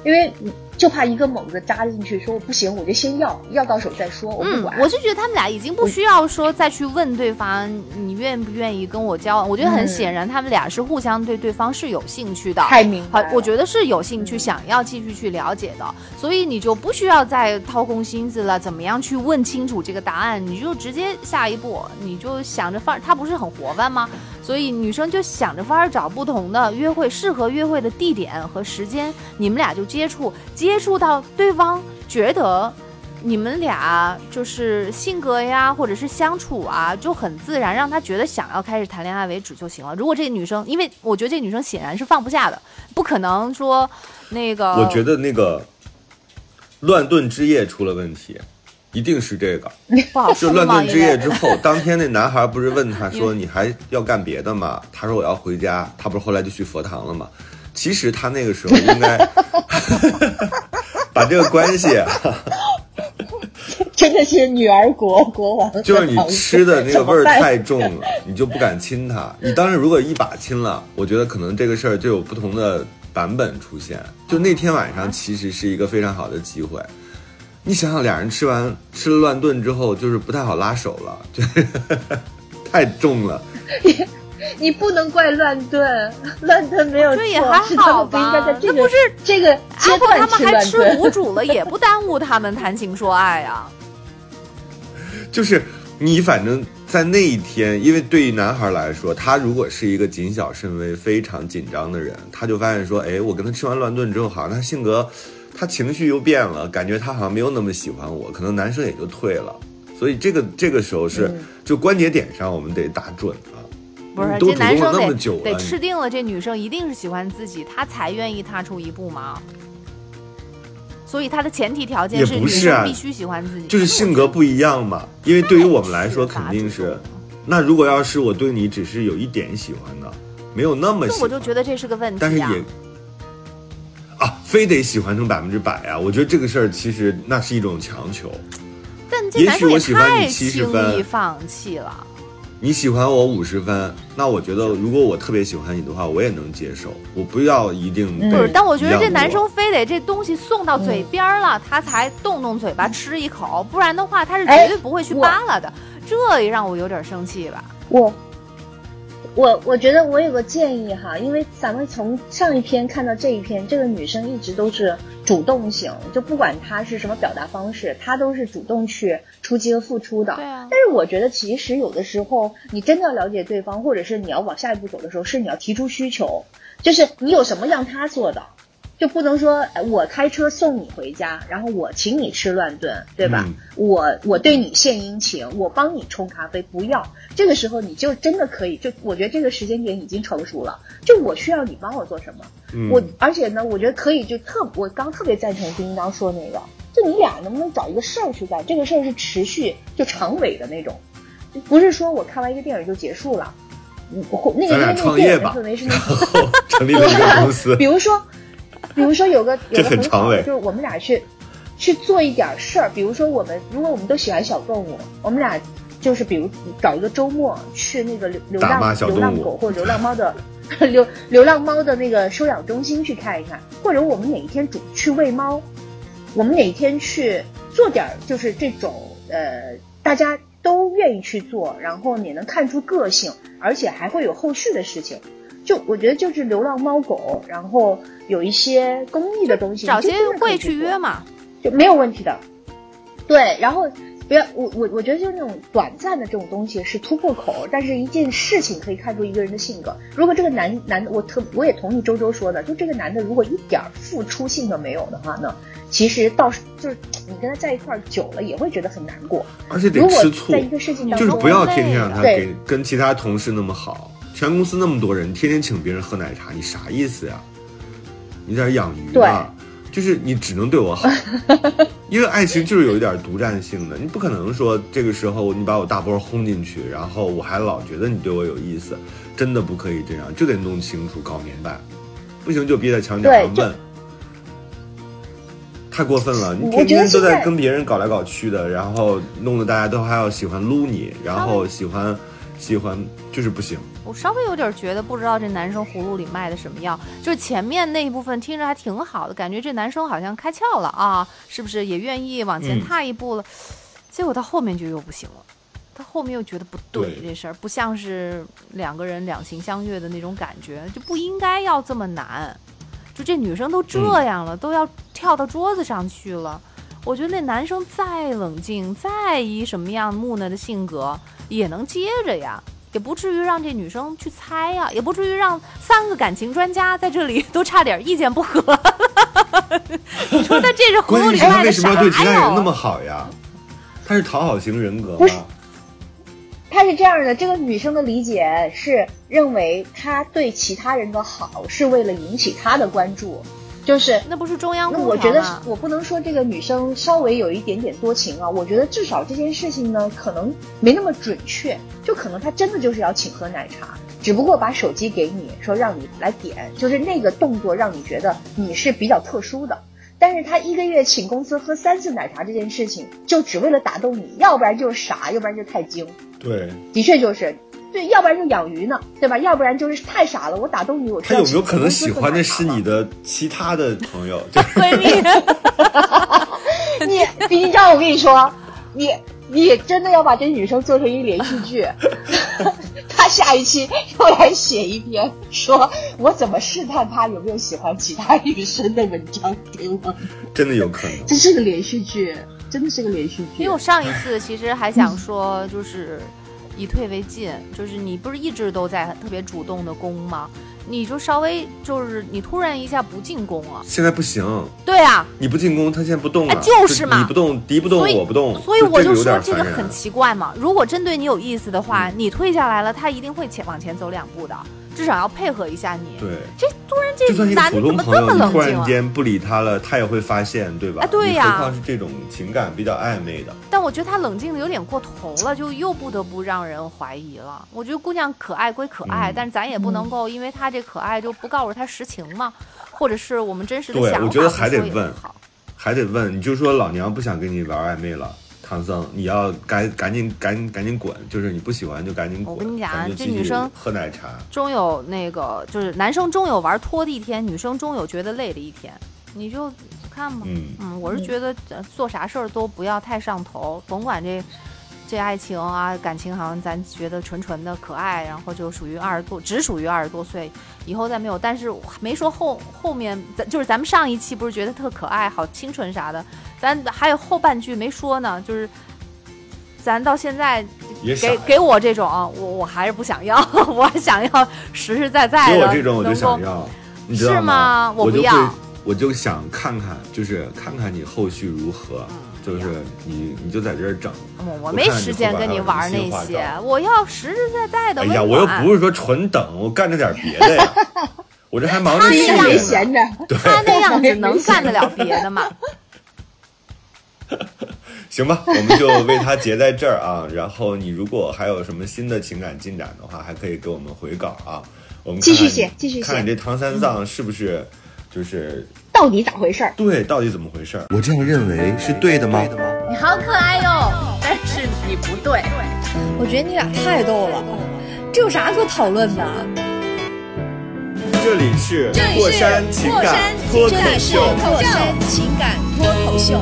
因为就怕一个猛子扎进去，说不行，我就先要，要到手再说，我不嗯管。，我就觉得他们俩已经不需要说再去问对方你愿不愿意跟我交往。我觉得很嗯显然，他们俩是互相对对方是有兴趣的。太明白，好我觉得是有兴趣，想要继续去了解的，所以你就不需要再掏空心思了，怎么样去问清楚这个答案，你就直接下一步，你就想着法儿，他不是很活泛吗？所以女生就想着法儿找不同的约会，适合约会的地点和时间，你们俩就接触，接触到对方觉得。你们俩就是性格呀，或者是相处啊，就很自然，让他觉得想要开始谈恋爱为止就行了。如果这个女生，因为我觉得这个女生显然是放不下的，不可能说那个。我觉得那个乱炖之夜出了问题，一定是这个。就，乱炖之夜之后，当天那男孩不是问他说：“ 你还要干别的吗？”他说：“我要回家。”他不是后来就去佛堂了吗？其实他那个时候应该 把这个关系啊，真的是女儿国国王就是你吃的那个味儿太重了，你就不敢亲他。你当时如果一把亲了，我觉得可能这个事儿就有不同的版本出现。就那天晚上其实是一个非常好的机会。你想想，俩人吃完吃了乱炖之后，就是不太好拉手了，就是 太重了。你你不能怪乱炖，乱炖没有错，这也还好吧在这个那不是这个阶阿婆段他们还吃炖。卤煮了，也不耽误他们谈情说爱啊。就是你反正在那一天，因为对于男孩来说，他如果是一个谨小慎微、非常紧张的人，他就发现说，哎，我跟他吃完乱炖之后，好像他性格他情绪又变了，感觉他好像没有那么喜欢我，可能男生也就退了。所以这个这个时候是、嗯就关节点上我们得打准啊。不是都这男生得久了你得吃定了这女生一定是喜欢自己，他才愿意踏出一步嘛？所以他的前提条件是女生必须喜欢自己，就是性格不一样嘛。因为对于我们来说，肯定是。那如果要是我对你只是有一点喜欢的，没有那么喜那欢，我就觉得这是个问题啊。但是也啊，非得喜欢成百分之百啊！我觉得这个事儿其实那是一种强求。但这也许男生也我喜欢你太70轻分易放弃了。你喜欢我五十分，那我觉得如果我特别喜欢你的话，我也能接受。我不要一定不是，但我觉得这男生非得这东西送到嘴边儿了，他才动动嘴巴吃一口，不然的话他是哎绝对不会去扒拉的。这也让我有点生气吧。我我我觉得我有个建议哈，因为咱们从上一篇看到这一篇，这个女生一直都是主动型，就不管她是什么表达方式，她都是主动去出击和付出的。对啊但是我觉得其实有的时候，你真的要了解对方，或者是你要往下一步走的时候，是你要提出需求，就是你有什么让他做的。就不能说哎我开车送你回家，然后我请你吃乱炖，对吧？嗯我我对你献殷勤，我帮你冲咖啡，不要。这个时候你就真的可以，就我觉得这个时间点已经成熟了。就我需要你帮我做什么，嗯我而且呢，我觉得可以就特，我刚特别赞成丁丁刚说那个，就你俩能不能找一个事儿去干？这个事儿是持续就长尾的那种，不是说我看完一个电影就结束了。嗯，或那个那个电影氛围是那然后 成立了一个公司 比，如说，比如说有个 有这个很长尾很好的，就是我们俩去去做一点事儿，比如说我们如果我们都喜欢小动物，我们俩就是比如找一个周末去那个流流浪流浪狗或者流浪猫的 流流浪猫的那个收养中心去看一看，或者我们哪一天主去喂猫，我们哪一天去做点儿就是这种呃大家都愿意去做，然后也能看出个性，而且还会有后续的事情。就我觉得就是流浪猫狗，然后有一些公益的东西，找些会去约嘛。就没有问题的。对，然后不要我我我觉得就是那种短暂的这种东西是突破口，但是一件事情可以看出一个人的性格。如果这个男男的，我特我也同意周周说的，就这个男的如果一点儿付出性都没有的话呢，其实到时就是你跟他在一块儿久了也会觉得很难过。而且得如果吃醋在，一个事情当中，就是不要天天让他对给跟其他同事那么好。全公司那么多人，天天请别人喝奶茶，你啥意思呀？你在这养鱼对呢？就是你只能对我好，因为爱情就是有一点独占性的，你不可能说这个时候你把我大波轰进去，然后我还老觉得你对我有意思，真的不可以这样，就得弄清楚、搞明白，不行就憋在墙角上问。太过分了！你天天都在跟别人搞来搞去的，然后弄得大家都还要喜欢撸你，然后喜欢喜欢，就是不行。我稍微有点觉得，不知道这男生葫芦里卖的什么药。就是前面那一部分听着还挺好的，感觉这男生好像开窍了啊，是不是也愿意往前嗯踏一步了？结果到后面就又不行了，他后面又觉得不对，对这事儿不像是两个人两情相悦的那种感觉，就不应该要这么难。就这女生都这样了，都要跳到桌子上去了。我觉得那男生再冷静，再以什么样木讷的性格，也能接着呀，也不至于让这女生去猜呀，也不至于让三个感情专家在这里都差点意见不合。你说他这是 葫关芦里键是他为什卖的啥么要对其他人那？么好呀？他是讨好型人格不是吗？他是这样的，这个女生的理解是认为他对其他人的好是为了引起他的关注，就是那不是中央那我觉得空调吗？我不能说这个女生稍微有一点点多情啊，我觉得至少这件事情呢，可能没那么准确，就可能她真的就是要请喝奶茶，只不过把手机给你说让你来点，就是那个动作让你觉得你是比较特殊的。但是他一个月请公司喝三次奶茶这件事情，就只为了打动你，要不然就是傻，要不然就太精。对的确就是，对，要不然就养鱼呢，对吧？要不然就是太傻了，我打动你，我他有没有可能喜欢的是你的 其他的朋友？就是闺蜜，你毕竟章，我跟你说，你你真的要把这女生做成一连续剧，他下一期又来写一篇，说我怎么试探他有没有喜欢其他女生的文章给我，真的有可能。这是个连续剧，真的是个连续剧。因为我上一次其实还想说，就是以退为进，就是你不是一直都在特别主动的攻吗？你就稍微就是你突然一下不进攻了，现在不行，对啊，你不进攻，他现在不动了，哎就是嘛你不动，敌不动我不动，所以我就说这个很奇怪嘛。如果真对你有意思的话，嗯你退下来了，他一定会前往前走两步的，至少要配合一下你。对。这突然就算一个这男的怎普通朋友，么这么你突然冷静啊？间不理他了，他也会发现，对吧？哎对呀你何况是这种情感比较暧昧的，但我觉得他冷静的有点过头了，就又不得不让人怀疑了。我觉得姑娘可爱归可爱，嗯但是咱也不能够因为她这可爱就不告诉她实情嘛，或者是我们真实的想法。对我觉得还得问。还得问，你就说老娘不想跟你玩暧昧了，唐僧，你要赶赶紧赶紧赶紧滚，就是你不喜欢就赶紧滚。我跟你讲这女生喝奶茶，终有那个，就是男生终有玩拖的一天，女生终有觉得累的一天。你就看吧，嗯我是觉得呃做啥事儿都不要太上头，甭管这这爱情啊感情，好像咱觉得纯纯的可爱，然后就属于二十多，只属于二十多岁，以后再没有。但是没说后后面，咱就是咱们上一期不是觉得特可爱、好清纯啥的，咱还有后半句没说呢，就是咱到现在。给给我这种，我我还是不想要，我想要实实在在的。给我这种我就想要，你知道是吗我不要，我就想看看，就是看看你后续如何，就是你你就在这儿整。我没时间跟你玩那些，我要实实在在的哎呀，我又不是说纯等，我干着点别的呀，我这还忙着他闲着，他那样子 能干得了别的吗？行吧，我们就为他结在这儿啊。然后你如果还有什么新的情感进展的话，还可以给我们回稿啊。我们继续写继续写看你这唐三藏是不是就是到底咋回事儿？对，到底怎么回事儿？我这样认为是对的吗？你好可爱哟，但是你不对。我觉得你俩太逗了，这有啥可讨论的？这里是过山情感脱口秀。过山情感脱口秀。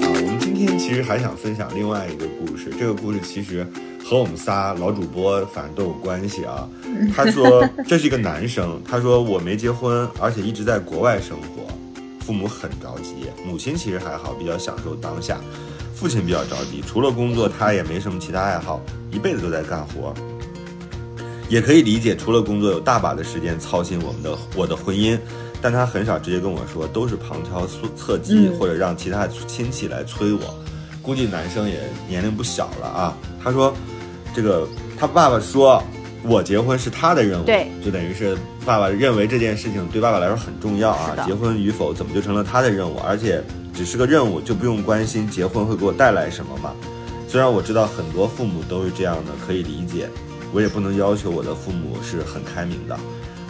啊，我们今天其实还想分享另外一个故事，这个故事其实和我们仨老主播反正都有关系啊。他说这是一个男生，他说我没结婚，而且一直在国外生活，父母很着急，母亲其实还好，比较享受当下，父亲比较着急，除了工作他也没什么其他爱好，一辈子都在干活。也可以理解，除了工作有大把的时间操心我们的我的婚姻，但他很少直接跟我说，都是旁敲侧侧击、或者让其他亲戚来催我。估计男生也年龄不小了啊。他说，这个他爸爸说我结婚是他的任务，对，就等于是爸爸认为这件事情对爸爸来说很重要啊结婚与否怎么就成了他的任务？而且只是个任务，就不用关心结婚会给我带来什么嘛。虽然我知道很多父母都是这样的，可以理解，我也不能要求我的父母是很开明的。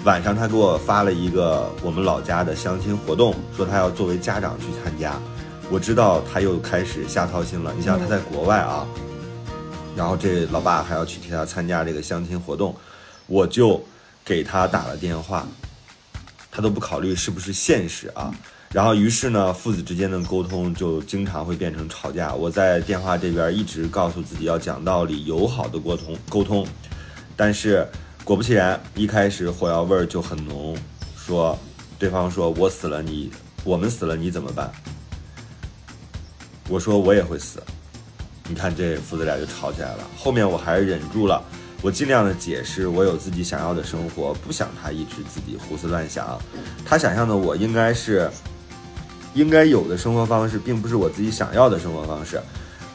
晚上他给我发了一个我们老家的相亲活动，说他要作为家长去参加。我知道他又开始瞎操心了。你想他在国外啊，然后这老爸还要去替他参加这个相亲活动，我就给他打了电话，他都不考虑是不是现实啊。然后于是呢，父子之间的沟通就经常会变成吵架。我在电话这边一直告诉自己要讲道理，友好的沟通沟通，但是果不其然，一开始火药味儿就很浓，说对方说我死了你，我们死了你怎么办？我说我也会死。你看这父子俩就吵起来了。后面我还是忍住了，我尽量的解释，我有自己想要的生活，不想他一直自己胡思乱想。他想象的我应该是应该有的生活方式，并不是我自己想要的生活方式。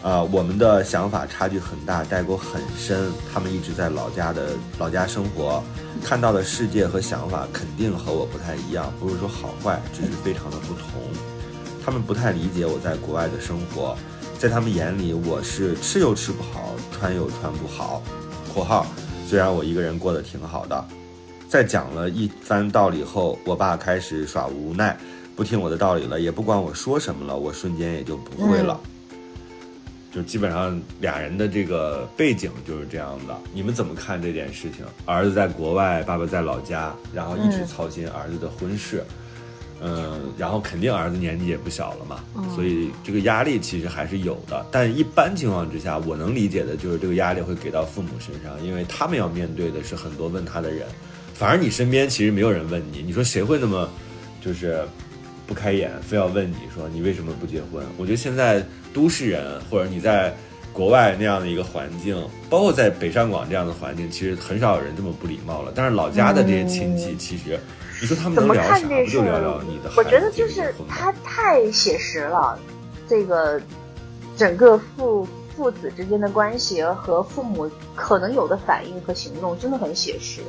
啊、我们的想法差距很大，代沟很深。他们一直在老家的老家生活，看到的世界和想法肯定和我不太一样，不是说好坏，只是非常的不同。他们不太理解我在国外的生活，在他们眼里我是吃又吃不好，穿又穿不好。（括号虽然我一个人过得挺好的。）在讲了一番道理后，我爸开始耍无奈，不听我的道理了，也不管我说什么了，我瞬间也就不会了。就基本上俩人的这个背景就是这样的。你们怎么看这件事情？儿子在国外，爸爸在老家，然后一直操心儿子的婚事。嗯，然后肯定儿子年纪也不小了嘛，所以这个压力其实还是有的。但一般情况之下，我能理解的就是这个压力会给到父母身上，因为他们要面对的是很多问他的人。反而你身边其实没有人问你，你说谁会那么就是不开眼，非要问你说你为什么不结婚？我觉得现在都市人或者你在国外那样的一个环境，包括在北上广这样的环境，其实很少有人这么不礼貌了。但是老家的这些亲戚，其实你说他们能聊啥？就聊聊你的？我觉得就是他太写实了，这个整个父父子之间的关系和父母可能有的反应和行动真的很写实。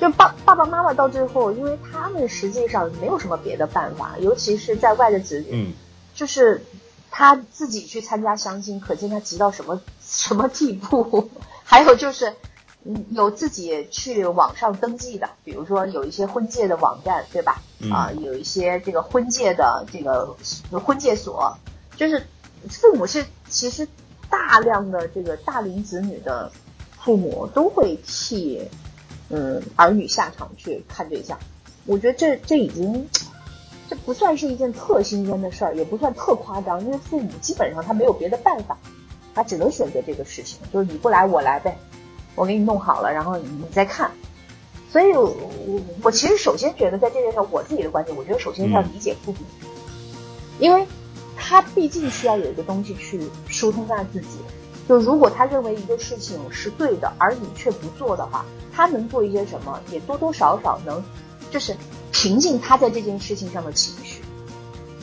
就爸爸爸妈妈到最后，因为他们实际上没有什么别的办法，尤其是在外的子女，嗯，就是他自己去参加相亲，可见他急到什么 什么地步。还有就是，嗯，有自己去网上登记的，比如说有一些婚介的网站，对吧？嗯啊，有一些这个婚介的这个婚介所，就是父母是其实大量的这个大龄子女的父母都会替嗯儿女下场去看对象。我觉得这这已经这不算是一件特新鲜的事儿，也不算特夸张，因为父母基本上他没有别的办法，他只能选择这个事情，就是你不来我来呗，我给你弄好了，然后你你再看。所以我，我我其实首先觉得在这件事上，我自己的观点，我觉得首先是要理解父母，因为他毕竟需要有一个东西去疏通他自己。就如果他认为一个事情是对的，而你却不做的话，他能做一些什么，也多多少少能，就是平静他在这件事情上的情绪。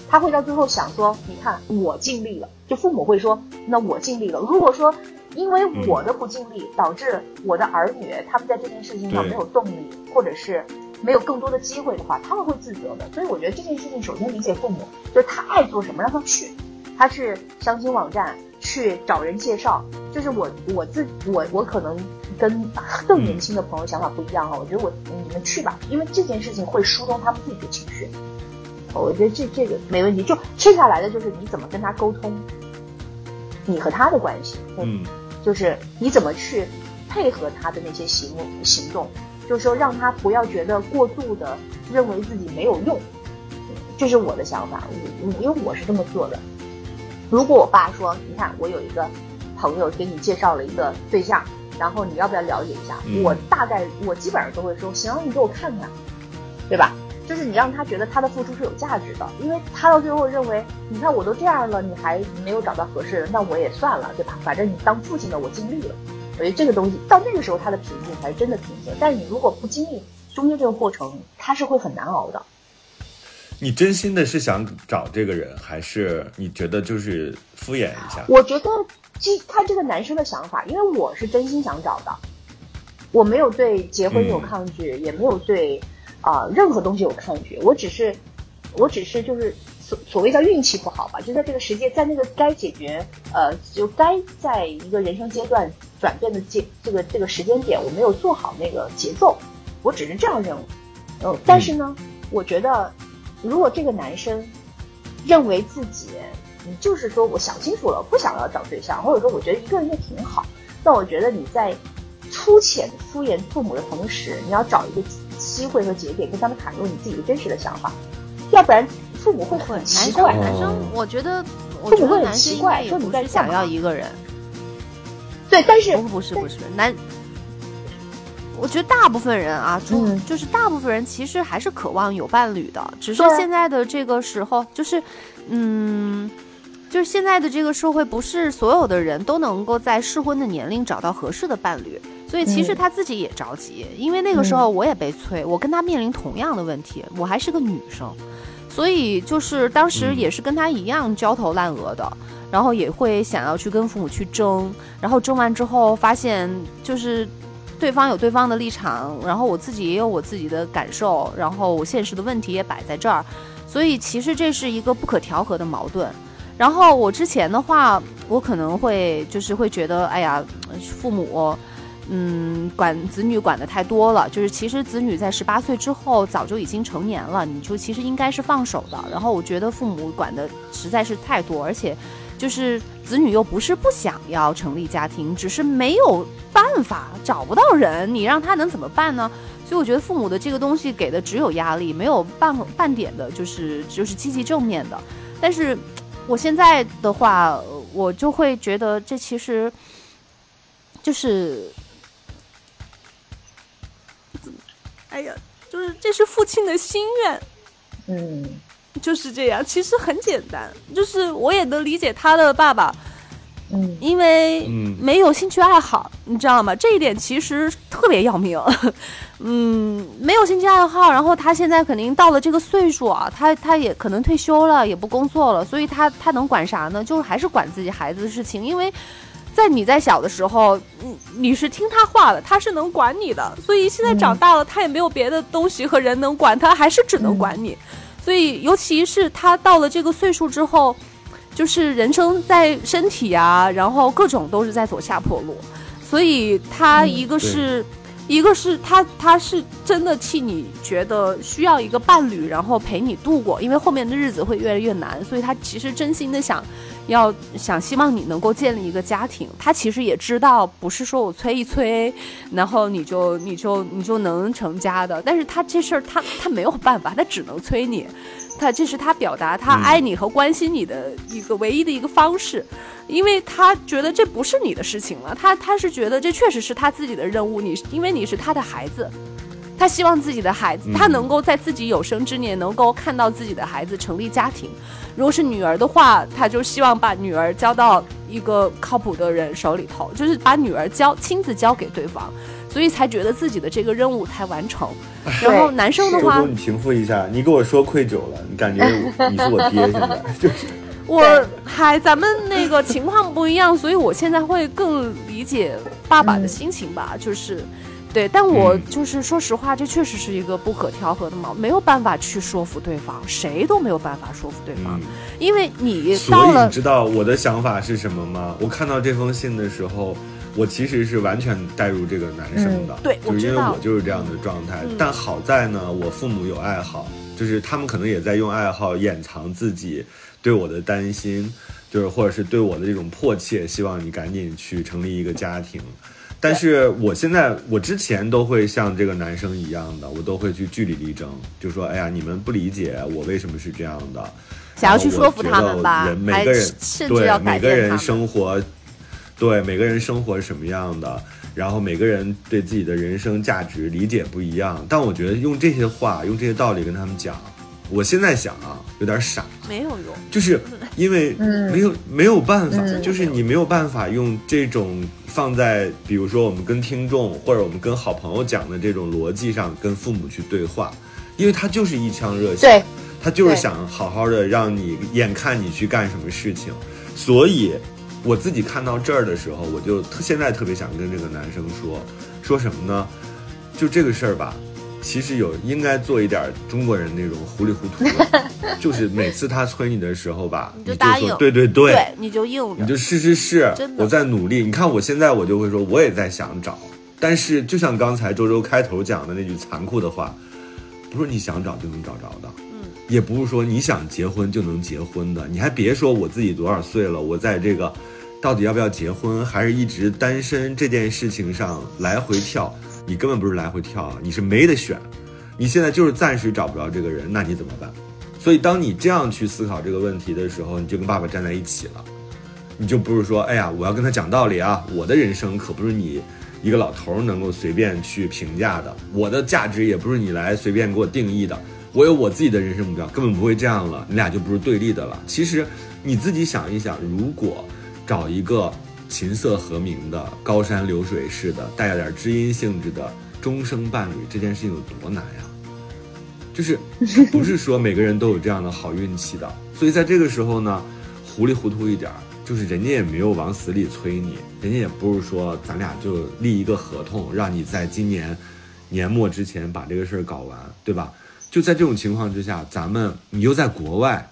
他会到最后想说：“你看，我尽力了。”就父母会说：“那我尽力了。”如果说因为我的不尽力，导致我的儿女他们在这件事情上没有动力，或者是没有更多的机会的话，他们会自责的。所以我觉得这件事情，首先理解父母，就是他爱做什么让他去，他是相亲网站去找人介绍。就是我我自我我可能跟更年轻的朋友想法不一样哈，我觉得我你们去吧，因为这件事情会疏通他们自己的情绪。我觉得这这个没问题，就剩下来的就是你怎么跟他沟通，你和他的关系，嗯，就是你怎么去配合他的那些行行动，就是说让他不要觉得过度的认为自己没有用，这是我的想法，我因为我是这么做的。如果我爸说，你看我有一个朋友给你介绍了一个对象，然后你要不要了解一下？嗯我大概我基本上都会说，行，你给我看看，对吧？就是你让他觉得他的付出是有价值的，因为他到最后认为，你看我都这样了，你还没有找到合适的，那我也算了，对吧？反正你当父亲的我尽力了。我觉得这个东西到那个时候他的平静才是真的平静，但是你如果不经历中间这个过程，他是会很难熬的。你真心的是想找这个人，还是你觉得就是敷衍一下？我觉得这看这个男生的想法，因为我是真心想找的，我没有对结婚有抗拒，也没有对啊、呃任何东西有抗拒，我只是我只是就是所所谓叫运气不好吧，就在这个时间，在那个该解决呃，就该在一个人生阶段转变的阶这个这个时间点，我没有做好那个节奏，我只是这样认为。嗯，但是呢，我觉得如果这个男生认为自己，你就是说我想清楚了，不想要找对象，或者说我觉得一个人也挺好，那我觉得你在粗浅敷衍父母的同时，你要找一个机会和节点跟他们袒露你自己的真实的想法，要不然父母会很奇怪。男生哦，我觉得我父母会很奇怪说你在想要一个人，对，但是不不是不是男。我觉得大部分人啊，就、嗯。就是大部分人其实还是渴望有伴侣的，只是对啊。现在的这个时候，就是，嗯，就是现在的这个社会，不是所有的人都能够在适婚的年龄找到合适的伴侣，所以其实嗯。他自己也着急，因为那个时候我也被催，我跟他面临同样的问题，我还是个女生，所以就是当时嗯也是跟他一样焦头烂额的，然后也会想要去跟父母去争，然后争完之后发现就是。对方有对方的立场，然后我自己也有我自己的感受，然后我现实的问题也摆在这儿，所以其实这是一个不可调和的矛盾。然后我之前的话，我可能会就是会觉得，哎呀，父母，嗯，管子女管得太多了。就是其实子女在十八岁之后早就已经成年了，你就其实应该是放手的。然后我觉得父母管的实在是太多，而且就是子女又不是不想要成立家庭，只是没有办法找不到人，你让他能怎么办呢？所以我觉得父母的这个东西给的只有压力，没有半半点的就是就是积极正面的。但是我现在的话，我就会觉得这其实就是，哎呀，就是这是父亲的心愿。嗯，就是这样，其实很简单，就是我也能理解他的爸爸，嗯，因为嗯没有兴趣爱好，你知道吗？这一点其实特别要命。嗯，没有兴趣爱好，然后他现在肯定到了这个岁数啊，他他也可能退休了，也不工作了，所以他他能管啥呢？就是还是管自己孩子的事情，因为。在你在小的时候，你你是听他话的，他是能管你的，所以现在长大了，他也没有别的东西和人能管，他还是只能管你。所以，尤其是他到了这个岁数之后，就是人生在身体啊，然后各种都是在走下坡路，所以他一个是，一个是他他是真的替你觉得需要一个伴侣，然后陪你度过，因为后面的日子会越来越难，所以他其实真心的想。要想希望你能够建立一个家庭，他其实也知道，不是说我催一催，然后你就你就你就能成家的。但是他这事儿他他没有办法，他只能催你，他这是他表达他爱你和关心你的一个唯一的一个方式，因为他觉得这不是你的事情了，他他是觉得这确实是他自己的任务，你因为你是他的孩子。他希望自己的孩子，他能够在自己有生之年能够看到自己的孩子成立家庭。如果是女儿的话，他就希望把女儿交到一个靠谱的人手里头，就是把女儿交亲自交给对方，所以才觉得自己的这个任务才完成。然后男生的话，周周，你平复一下，你给我说愧疚了，你感觉 你是我爹，现在就是我还咱们那个情况不一样，所以我现在会更理解爸爸的心情吧，就是。对，但我嗯就是说实话，这确实是一个不可调和的矛，没有办法去说服对方，谁都没有办法说服对方，嗯。因为你所到了以你知道我的想法是什么吗？我看到这封信的时候，我其实是完全带入这个男生的，嗯对就是因为我就是这样的状态。嗯但好在呢，我父母有爱好，就是他们可能也在用爱好掩藏自己对我的担心，就是或者是对我的这种迫切，希望你赶紧去成立一个家庭。但是我现在，我之前都会像这个男生一样的，我都会去据理力争，就说：“哎呀，你们不理解我为什么是这样的。”想要去说服然后我觉得他们吧人每还个人对甚至要改每个人生活，对每个人生活是什么样的，然后每个人对自己的人生价值理解不一样。但我觉得用这些话，用这些道理跟他们讲，我现在想啊，有点傻。没有用。就是因为嗯没有、没有办法，嗯就是你没有办法用这种放在比如说我们跟听众或者我们跟好朋友讲的这种逻辑上跟父母去对话，因为他就是一腔热血对，他就是想好好的让你眼看你去干什么事情，所以我自己看到这儿的时候，我就特现在特别想跟这个男生说，说什么呢？就这个事儿吧，其实有应该做一点中国人那种糊里糊涂的，就是每次他催你的时候吧，你你就就答应说对对对，对，你就硬着。你就是是是我在努力。你看我现在我就会说，我也在想找，但是就像刚才周周开头讲的那句残酷的话，不是你想找就能找着的，嗯，也不是说你想结婚就能结婚的。你还别说我自己多少岁了，我在这个到底要不要结婚，还是一直单身这件事情上来回跳，你根本不是来回跳啊，你是没得选。你现在就是暂时找不着这个人，那你怎么办？所以当你这样去思考这个问题的时候，你就跟爸爸站在一起了。你就不是说，哎呀，我要跟他讲道理啊，我的人生可不是你一个老头能够随便去评价的，我的价值也不是你来随便给我定义的，我有我自己的人生目标，根本不会这样了，你俩就不是对立的了。其实你自己想一想，如果找一个琴瑟和鸣的、高山流水式的、带点知音性质的终生伴侣，这件事情有多难呀？就是 不是说每个人都有这样的好运气的，所以在这个时候呢，糊里糊涂一点儿，就是人家也没有往死里催你，人家也不是说咱俩就立一个合同，让你在今年年末之前把这个事儿搞完，对吧？就在这种情况之下，咱们你又在国外，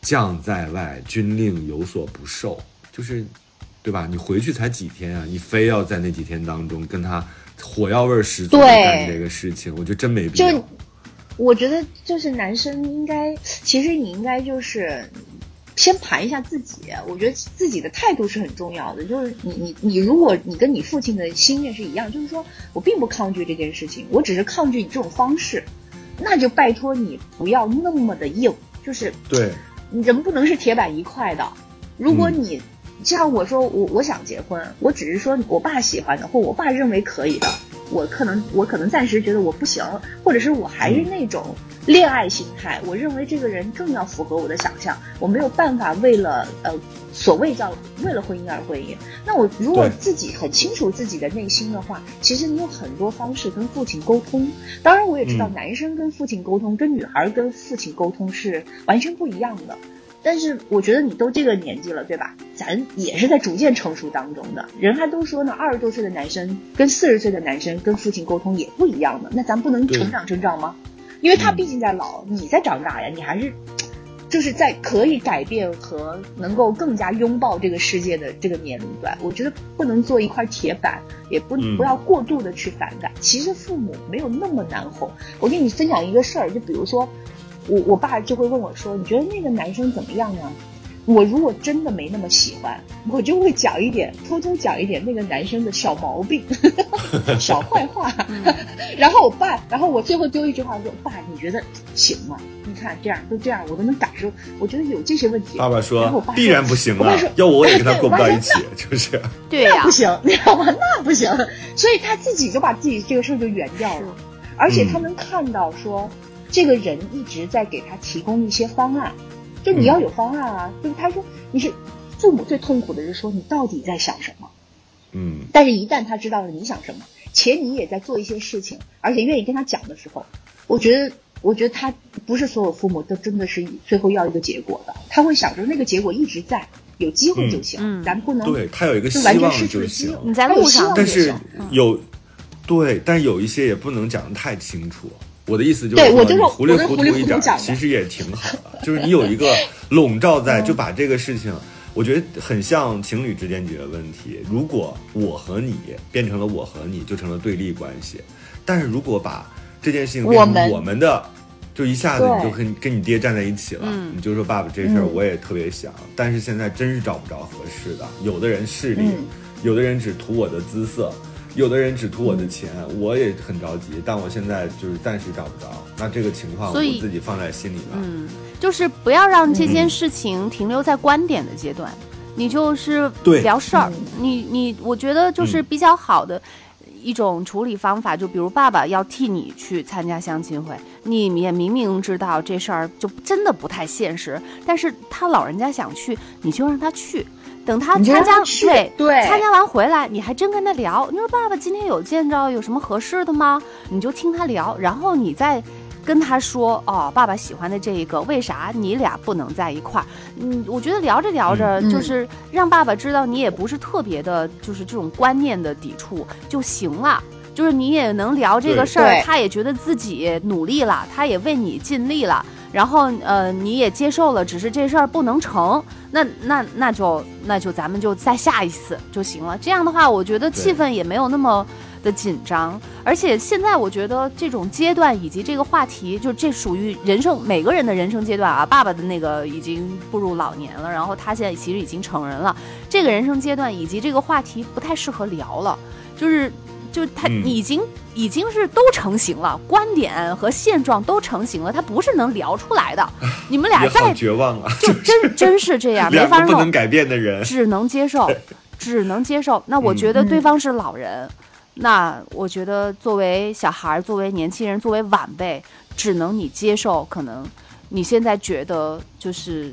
将在外，军令有所不受，就是，对吧？你回去才几天啊，你非要在那几天当中跟他火药味十足的干这个事情，我觉得真没必就要。我觉得就是男生应该，其实你应该就是先盘一下自己。我觉得自己的态度是很重要的。就是你你你，如果你跟你父亲的心愿是一样，就是说我并不抗拒这件事情，我只是抗拒你这种方式，那就拜托你不要那么的硬，就是对，人不能是铁板一块的。如果嗯你、像我说我我想结婚，我只是说我爸喜欢的或我爸认为可以的，我可能我可能暂时觉得我不行，或者是我还是那种恋爱心态，我认为这个人更要符合我的想象，我没有办法为了呃所谓叫为了婚姻而婚姻。那我如果自己很清楚自己的内心的话，其实你有很多方式跟父亲沟通。当然，我也知道嗯男生跟父亲沟通跟女孩跟父亲沟通是完全不一样的。但是我觉得你都这个年纪了，对吧？咱也是在逐渐成熟当中的。人还都说呢，二十多岁的男生跟四十岁的男生跟父亲沟通也不一样的。那咱不能成长成长吗？因为他嗯毕竟在老，你在长大呀，你还是就是在可以改变和能够更加拥抱这个世界的这个年龄段。我觉得不能做一块铁板，也不嗯不要过度的去反感。其实父母没有那么难哄。我给你分享一个事儿，就比如说。我我爸就会问我说：“你觉得那个男生怎么样呢？”我如果真的没那么喜欢，我就会讲一点，偷偷讲一点那个男生的小毛病、小坏话。然后我爸，然后我最后丢一句话说：“爸，你觉得行吗？你看这样都这样，我都能感受，我觉得有这些问题。”爸爸说然后我爸说必然不行啊要我我也跟他 过不到一起，就是对呀、那不行，你知道吗？那不行，所以他自己就把自己这个事儿就圆掉了，而且他能看到说，这个人一直在给他提供一些方案，就你要有方案啊，就是他说你是父母最痛苦的是说你到底在想什么，嗯，但是一旦他知道了你想什么，且你也在做一些事情，而且愿意跟他讲的时候，我觉得。我觉得他不是所有父母都真的是最后要一个结果的，他会想着那个结果一直在，有机会就行，嗯咱不能对他有一个希望完全失去就行了希望。。你在路上但是行有对，但有一些也不能讲的太清楚。我的意思就是说，你糊里糊涂一点，糊涂讲的其实也挺好的。就是你有一个笼罩在，嗯就把这个事情，我觉得很像情侣之间解决问题。如果我和你变成了我和你，就成了对立关系。但是如果把这件事情变成我们的，就一下子你就跟跟你爹站在一起了，嗯你就说爸爸这事儿嗯我也特别想，但是现在真是找不着合适的。有的人势利，嗯有的人只图我的姿色，有的人只图嗯我的钱，我也很着急，但我现在就是暂时找不着。那这个情况我自己放在心里了。嗯，就是不要让这嗯件事情停留在观点的阶段，你就是聊事儿嗯。你你，我觉得就是嗯比较好的一种处理方法，就比如爸爸要替你去参加相亲会，你也明明知道这事儿就真的不太现实，但是他老人家想去，你就让他去。等他参加对对参加完回来，你还真跟他聊。你说爸爸今天有见着有什么合适的吗？你就听他聊，然后你再跟他说哦，爸爸喜欢的这一个，为啥你俩不能在一块儿？嗯，我觉得聊着聊着，嗯就是让爸爸知道你也不是特别的，就是这种观念的抵触就行了。就是你也能聊这个事儿，他也觉得自己努力了，他也为你尽力了，然后呃你也接受了，只是这事儿不能成，那那那就那就咱们就再下一次就行了。这样的话，我觉得气氛也没有那么的紧张，而且现在我觉得这种阶段以及这个话题，就这属于人生每个人的人生阶段啊。爸爸的那个已经步入老年了，然后他现在其实已经成人了，这个人生阶段以及这个话题不太适合聊了，就是。就他嗯已经、已经是都成型了，观点和现状都成型了，他不是能聊出来的。你们俩再绝望啊！就真 真是这样，没法弄个不能。改变的人，只能接受，只能接受。那我嗯觉得对方是老人，那我觉得作为小孩、作为年轻人、作为晚辈，只能你接受。可能你现在觉得就是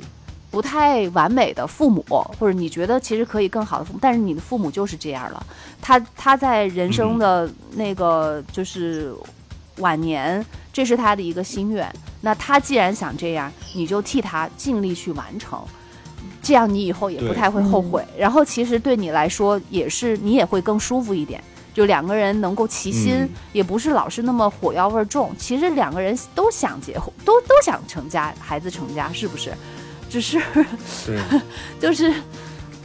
不太完美的父母，或者你觉得其实可以更好的父母，但是你的父母就是这样了。他他在人生的那个就是晚年，这是他的一个心愿。那他既然想这样，你就替他尽力去完成。这样你以后也不太会后悔。然后其实对你来说也是，你也会更舒服一点。就两个人能够齐心，嗯也不是老是那么火药味儿重。其实两个人都想结婚，都都想成家，孩子成家，是不是？只是对，就是，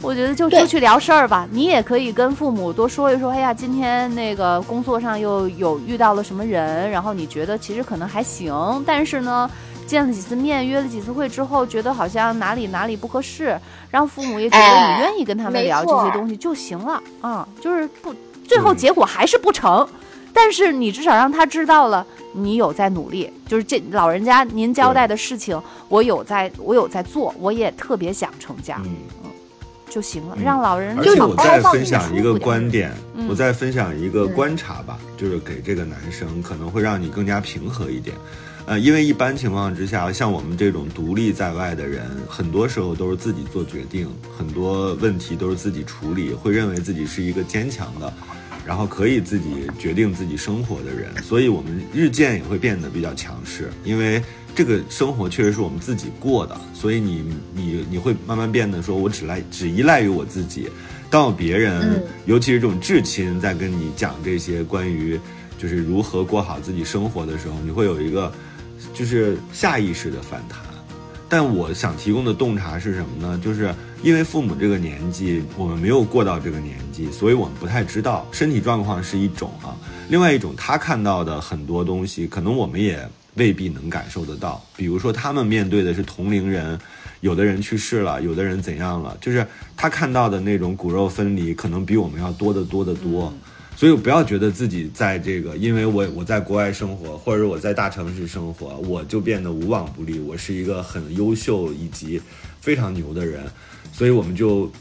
我觉得就出去聊事儿吧。你也可以跟父母多说一说，哎呀，今天那个工作上又有遇到了什么人，然后你觉得其实可能还行，但是呢。见了几次面，约了几次会之后，觉得好像哪里哪里不合适，让父母也觉得哎你愿意跟他们聊这些东西就行了啊、就是不，最后结果还是不成，但是你至少让他知道了你有在努力，就是这老人家您交代的事情，我有在，我有在做，我也特别想成家，嗯，就行了，让老人而就好好且我再分享一个观点，嗯。我再分享一个观察吧，就是给这个男生可能会让你更加平和一点。呃，因为一般情况之下，像我们这种独立在外的人，很多时候都是自己做决定，很多问题都是自己处理，会认为自己是一个坚强的，然后可以自己决定自己生活的人，所以我们日渐也会变得比较强势，因为这个生活确实是我们自己过的，所以你你你会慢慢变得说，我只赖只依赖于我自己。当有别人，嗯尤其是这种至亲在跟你讲这些关于就是如何过好自己生活的时候，你会有一个就是下意识的反弹。但我想提供的洞察是什么呢？就是因为父母这个年纪，我们没有过到这个年纪，所以我们不太知道身体状况是一种啊，另外一种他看到的很多东西，可能我们也未必能感受得到。比如说，他们面对的是同龄人，有的人去世了，有的人怎样了，就是他看到的那种骨肉分离，可能比我们要多得多得多。所以不要觉得自己在这个，因为我我在国外生活，或者我在大城市生活，我就变得无往不利。我是一个很优秀以及非常牛的人，所以我们就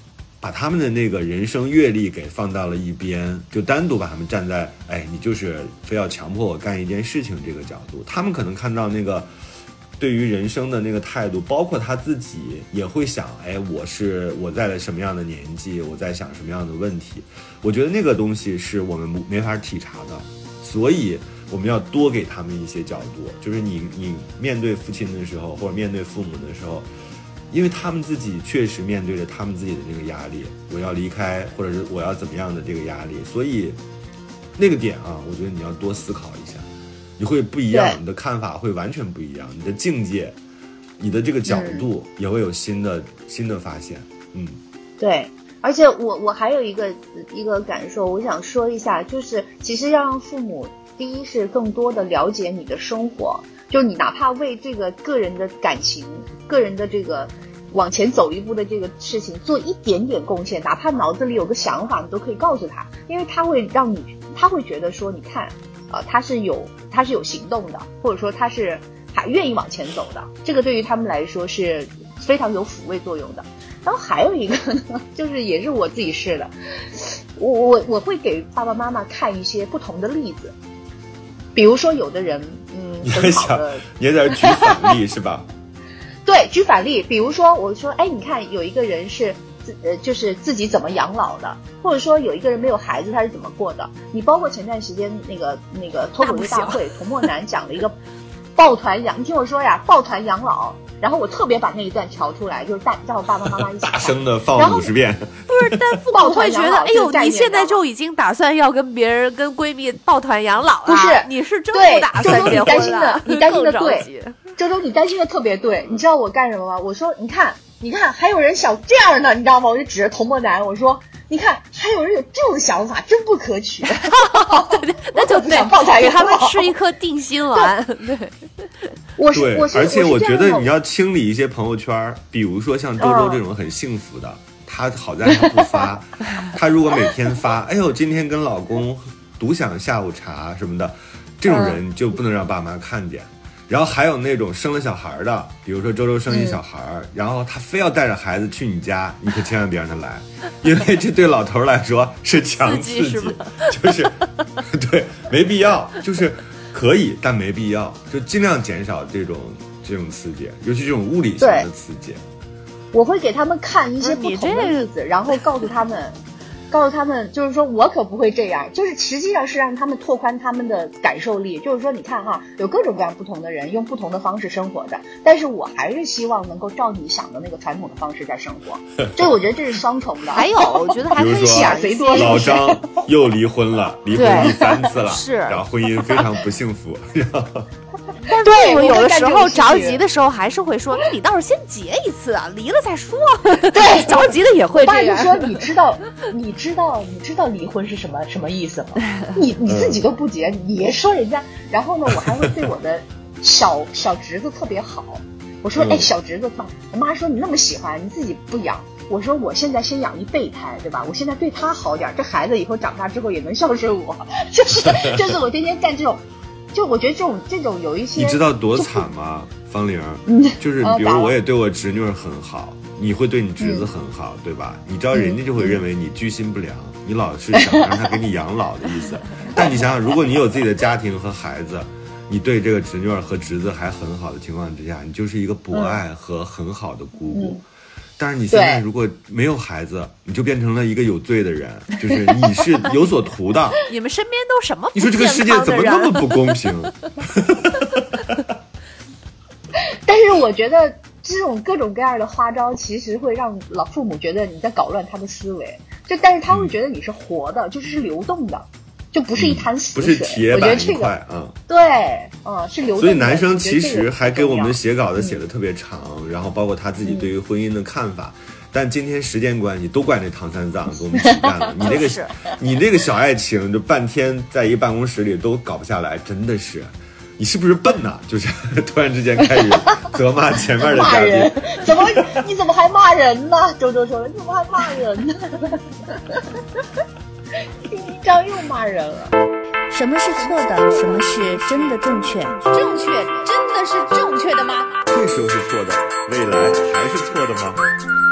把他们的那个人生阅历给放到了一边，就单独把他们站在，哎，你就是非要强迫我干一件事情这个角度。他们可能看到那个对于人生的那个态度，包括他自己也会想，哎，我是我在了什么样的年纪，我在想什么样的问题。我觉得那个东西是我们没法体察的，所以我们要多给他们一些角度。就是你你面对父亲的时候，或者面对父母的时候，因为他们自己确实面对着他们自己的那个压力，我要离开，或者是我要怎么样的这个压力，所以那个点啊，我觉得你要多思考一下，你会不一样，你的看法会完全不一样，你的境界，你的这个角度也会有新的、新的发现。嗯，对，而且我我还有一个一个感受，我想说一下，就是其实要让父母，第一是更多的了解你的生活，就你哪怕为这个个人的感情、个人的这个往前走一步的这个事情做一点点贡献，哪怕脑子里有个想法，你都可以告诉他，因为他会让你，他会觉得说，你看，呃，他是有他是有行动的，或者说他是还愿意往前走的，这个对于他们来说是非常有抚慰作用的。然后还有一个呢，就是也是我自己试的，我我我会给爸爸妈妈看一些不同的例子，比如说有的人，嗯，你在想很好的，你也在这举反例是吧？对，举反例，比如说我说，哎，你看有一个人是自呃，就是自己怎么养老的，或者说有一个人没有孩子，他是怎么过的？你包括前段时间那个那个脱口秀大会，童漠南讲了一个抱团养，你听我说呀，抱团养老。然后我特别把那一段调出来，就是带让我爸爸妈妈一起大看。声的然放后五十遍，不是，但父抱母会觉得，哎呦，你现在就已经打算要跟别人、跟闺蜜抱团养老了？不是你是真对不打周周你算结婚担心的了？你担心的 对周周，你担心的特别对，你知道我干什么吗？我说，你看，你看，还有人想这样的，你知道吗？我就指着童漠男，我说，你看，还有人有这种想法，真不可取。那就 我可不想抱团对，给他们吃一颗定心丸。对，对我是我，是而且我觉得你要清理一些朋友圈儿，比如说像周周这种很幸福的，他好在他不发，他如果每天发，哎呦，今天跟老公独享下午茶什么的，这种人就不能让爸妈看见。然后还有那种生了小孩儿的，比如说周周生一小孩儿，然后他非要带着孩子去你家，你可千万别让他来，因为这对老头儿来说是强刺激刺激是吗，就是对，没必要，就是可以，但没必要，就尽量减少这种这种刺激，尤其这种物理性的刺激。我会给他们看一些不同的这个例子，然后告诉他们，告诉他们，就是说我可不会这样，就是实际上是让他们拓宽他们的感受力。就是说，你看哈，有各种各样不同的人用不同的方式生活着，但是我还是希望能够照你想的那个传统的方式在生活。这我觉得这是双重的。还有，我觉得还 可以想一些贼多老张又离婚了，离婚对第三次了，是然后婚姻非常不幸福，然后但是对父母有的时候着急的时候，还是会说：“那你倒是先结一次啊，离了再说。”对着急的也会我爸这样。就说：“你知道，你知道，你知道离婚是什么什么意思吗？你 你自己都不结，你别说人家。然后呢，我还会对我的小小侄子特别好。我说：嗯哎，小侄子妈，我妈说你那么喜欢，你自己不养。我说我现在先养一备胎，对吧？我现在对他好点儿，这孩子以后长大之后也能孝顺我。就是就是我天天干这种。就我觉得这种这种有一些，你知道多惨吗？方玲，就是比如我也对我侄女儿很好，你会对你侄子很好，对吧？你知道人家就会认为你居心不良，你老是想让他给你养老的意思。但你想想，如果你有自己的家庭和孩子，你对这个侄女儿和侄子还很好的情况之下，你就是一个博爱和很好的姑姑。但是你现在如果没有孩子，你就变成了一个有罪的人，就是你是有所图的。你们身边都什么？你说这个世界怎么那么不公平？但是我觉得这种各种各样的花招，其实会让老父母觉得你在搞乱他的思维。就但是他会觉得你是活的，就是是流动的，就不是一滩死水。不是铁板一块啊。对，嗯，是流动。所以男生其实还给我们写稿子写的特别长，然后包括他自己对于婚姻的看法。但今天时间关系，都怪那唐三藏给我们起干了。你那个，你那个小爱情，就半天在一个办公室里都搞不下来，真的是。你是不是笨呐？就是 突然之间开始责骂前面的嘉宾，怎么？你怎么还骂人呢？周周周，你怎么还骂人呢？张又骂人了。什么是错的？什么是真的正确？正确真的是正确的吗？这时候是错的，未来还是错的吗？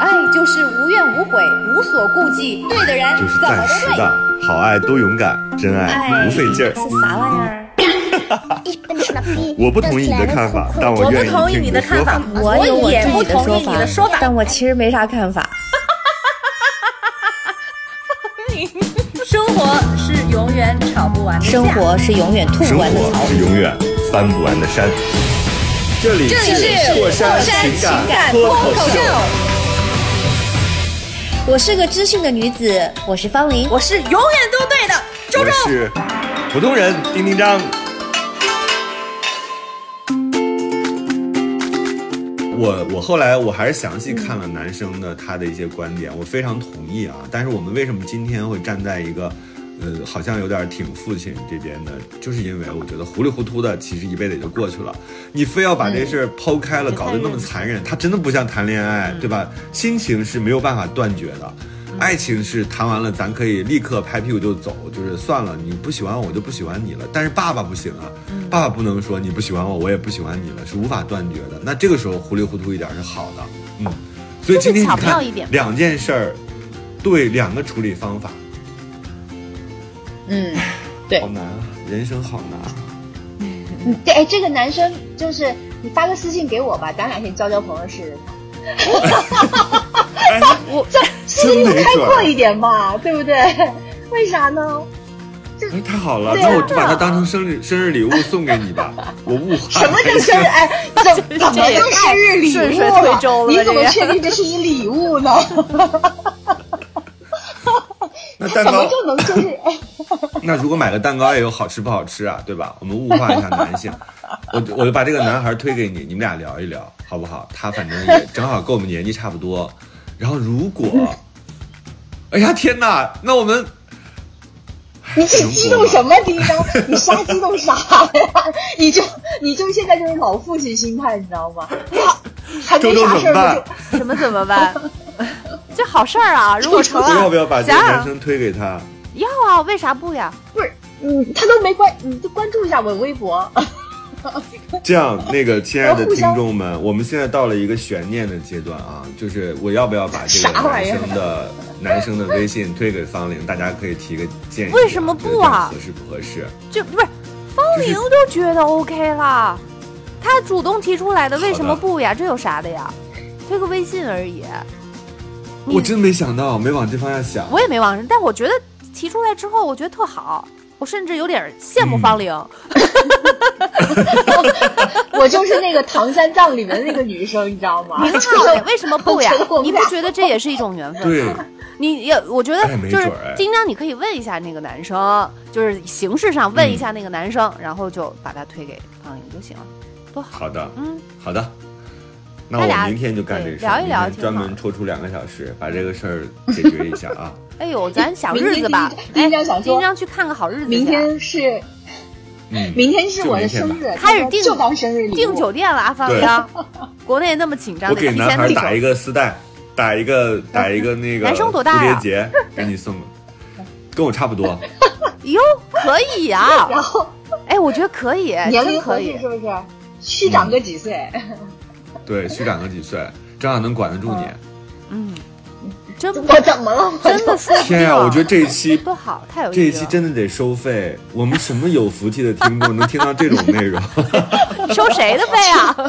爱就是无怨无悔，无所顾忌，对的人就是暂时的，好爱多勇敢，真爱不费劲儿。是啥玩意儿？我不同意你的看法，但我愿意听你的说法。我也不同意你的说法，但我其实没啥看法。远吵不完的生活是永远吐不完的草，是永远翻不完的山。这里是过山情感脱口秀。我是个知性的女子，我是方玲，我是永远都对的周周，我是普通人丁丁张。我我后来我还是详细看了男生的他的一些观点，我非常同意啊。但是我们为什么今天会站在一个，呃，好像有点挺父亲这边的，就是因为我觉得糊里糊涂的，其实一辈子也就过去了。你非要把这事抛开了，搞得那么残忍，他真的不像谈恋爱，对吧？亲情是没有办法断绝的。爱情是谈完了，咱可以立刻拍屁股就走，就是算了，你不喜欢我，我就不喜欢你了。但是爸爸不行啊，爸爸不能说你不喜欢我，我也不喜欢你了，是无法断绝的。那这个时候糊里糊涂一点是好的，嗯。所以今天你看两件事儿，对两个处理方法，嗯，对，好难啊，人生好难。嗯，对，哎，这个男生就是你发个私信给我吧，咱俩先交交朋友试试看。我这心胸开阔一点嘛，对不对？为啥呢？哎，太好了，那我就把它当成生日生日礼物送给你吧。我误会。什么叫生日？哎，怎 怎么就生日礼物了？你怎么确定这是一礼物呢？那蛋糕就能就是？那如果买个蛋糕也有好吃不好吃啊？对吧？我们物化一下男性。我我就把这个男孩推给你，你们俩聊一聊，好不好？他反正也正好跟我们年纪差不多。然后如果，哎呀天哪，那我们，你这激动什么？丁张，你瞎激动啥呀？你就你就现在就是老父亲心态，你知道吗？呀，还没啥事儿什么怎么办？这好事儿啊！如果成了，要不要把这个男生推给他？要啊，为啥不呀？不是，嗯，他都没关，你就关注一下我微博。这样，那个亲爱的听众们，我们现在到了一个悬念的阶段啊，就是我要不要把这个男生的男生的微信推给方玲？大家可以提个建议。为什么不啊？合适不合适？就不是方玲都觉得 OK 了，他主动提出来的，为什么不呀？这有啥的呀？推个微信而已。我真没想到，没往这方向想。我也没往，但我觉得提出来之后，我觉得特好。我甚至有点羡慕方玲，我就是那个唐三藏里面的那个女生，你知道吗？挺好的，为什么不呀？你不觉得这也是一种缘分吗？你也，我觉得就是金章，你可以问一下那个男生，就是形式上问一下那个男生，然后就把他推给方玲就行了，多好。好的，嗯，好的。那我明天就干这事，聊一聊，专门抽出两个小时把这个事儿解决一下啊。哎呦，咱小日子吧，丁张想丁张去看个好日子。明天是，嗯明天是我的生日，开始订就当生日订酒店了啊，方玲。国内那么紧张，我给男孩打一个丝带，打一个 打一个那个男生多大呀？蝴蝶结 给你送，跟我差不多。哟，可以呀。然后，哎，我觉得可以，年龄可以。是不是？虚长个几岁？对，虚长个几岁，正好能管得住你。嗯，真我怎么了？真的说不定天呀，我觉得这一期多好，太有这一意思了。期真的得收费。我们什么有福气的听众能听到这种内容？收谁的费啊？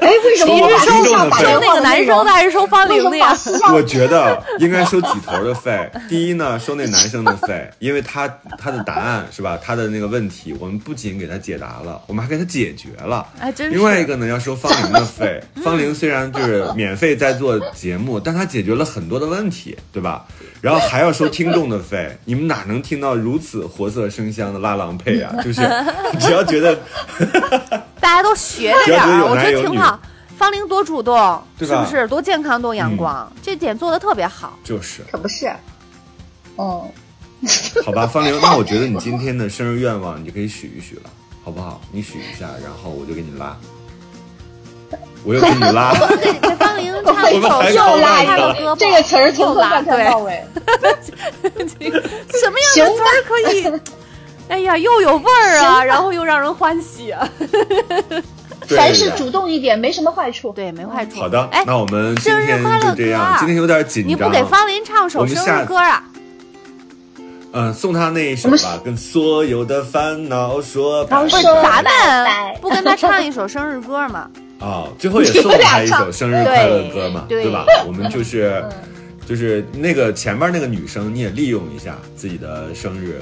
哎，为什么我把听众私下打的费收那个男生的还是收方玲的呀？我觉得应该收几头的费。第一呢，收那男生的费，因为他他的答案是吧？他的那个问题，我们不仅给他解答了，我们还给他解决了。哎，真是。另外一个呢，要收方玲的费。方玲虽然就是免费在做节目，但她解决了很多的问题，对吧？然后还要收听众的费，你们哪能听到如此活色生香的拉郎配啊？就是 只要觉得大家都学着点儿，只要觉得有我觉得挺好。方玲多主动，是不是？多健康，多阳光，这点做的特别好。就是可不是，哦，好吧，方玲，那我觉得你今天的生日愿望，你就可以许一许了，好不好？你许一下，然后我就给你拉，我又给你拉。们还首又拉靠外头他的歌，这个词儿从又拉头贯穿对到尾。什么样的词儿可以？哎呀，又有味儿啊，然后又让人欢喜啊。对凡事主动一点，没什么坏处。对，没坏处。好的哎，，那我们今生日天快乐就这样歌，今天有点紧张。你不给方林唱首生日歌啊？嗯，送他那一首吧，跟所有的烦恼说拜拜不是咱们不跟他唱一首生日歌吗？啊，最后也送他一首生日快乐歌嘛，对对吧？我们就是嗯就是那个前面那个女生，你也利用一下自己的生日，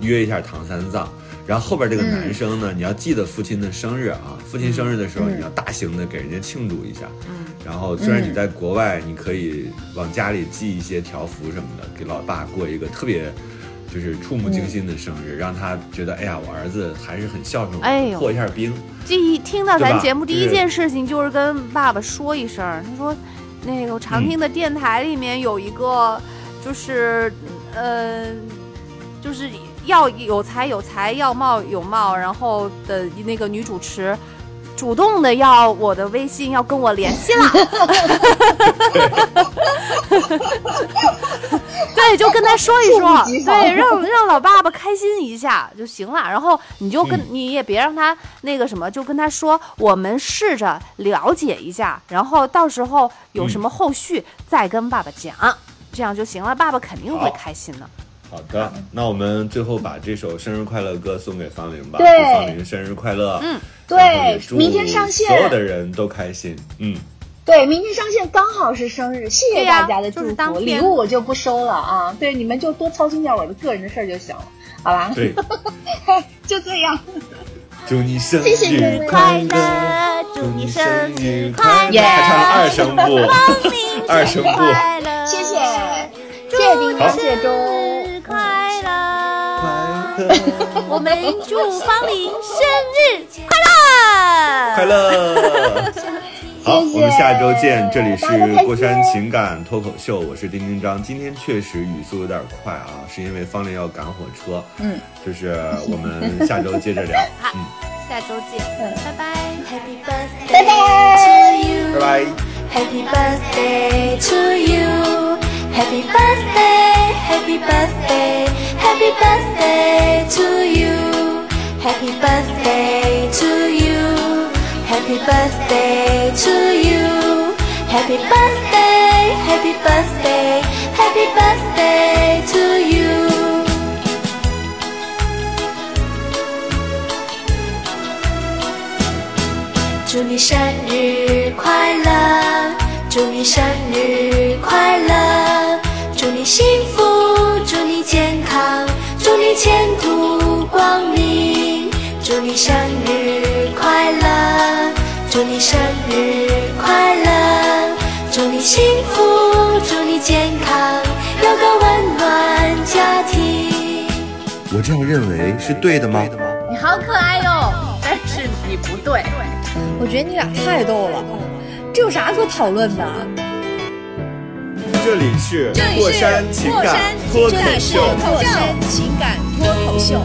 约一下唐三藏。然后后边这个男生呢，你要记得父亲的生日啊，父亲生日的时候，嗯你要大型的给人家庆祝一下。嗯，然后虽然你在国外，你可以往家里寄一些条幅什么的，给老爸过一个特别就是触目惊心的生日，让他觉得哎呀，我儿子还是很孝顺我，哎呦破一下冰。这一听到咱节目第一件事情就是跟爸爸说一声，他说，那个我常听的电台里面有一个，就是，呃，就是要有才有才，要貌有貌，然后的那个女主持。主动的要我的微信要跟我联系了，对，就跟他说一说对，让让老爸爸开心一下就行了。然后你就跟、嗯你也别让他那个什么，就跟他说，我们试着了解一下，然后到时候有什么后续再跟爸爸讲，这样就行了。爸爸肯定会开心的。好的，那我们最后把这首生日快乐歌送给方玲吧，对祝方玲生日快乐。嗯，然后也祝明天上线所有的人都开心。嗯，对，明天上线刚好是生日，谢谢大家的祝就是当福。礼物我就不收了啊，对，你们就多操心点我的个人的事儿就行了，好吧？对，就这样。祝你生谢谢你日快乐，祝你生生日快乐。还唱了二声部，二声部。快乐，谢谢，谢谢丁好丁，谢谢周。我们祝方林生日快乐！快乐。好，我们下周见。这里是过山情感脱口秀，我是丁丁张。今天确实语速有点快啊，是因为方林要赶火车。嗯，就是我们下周接着聊。嗯，下周见，拜拜。Happy birthday。to you. 拜拜。Happy birthday to you. Happy birthday, happy birthday, happy birthday to you. Happy birthday to you. Happy birthday to you. Happy birthday, happy birthday, happy birthday to you. 祝你生日快乐， 祝你生日快乐，祝你幸福，祝你健康，祝你前途光明，祝你生日快乐，祝你生日快乐，祝你幸福，祝你健康，有个温暖家庭。我这样认为是对的吗？你好可爱哟，但是你不对。我觉得你俩太逗了，这有啥可讨论的？这里是这里是过山情感脱口这里是秀。过山情感脱口秀。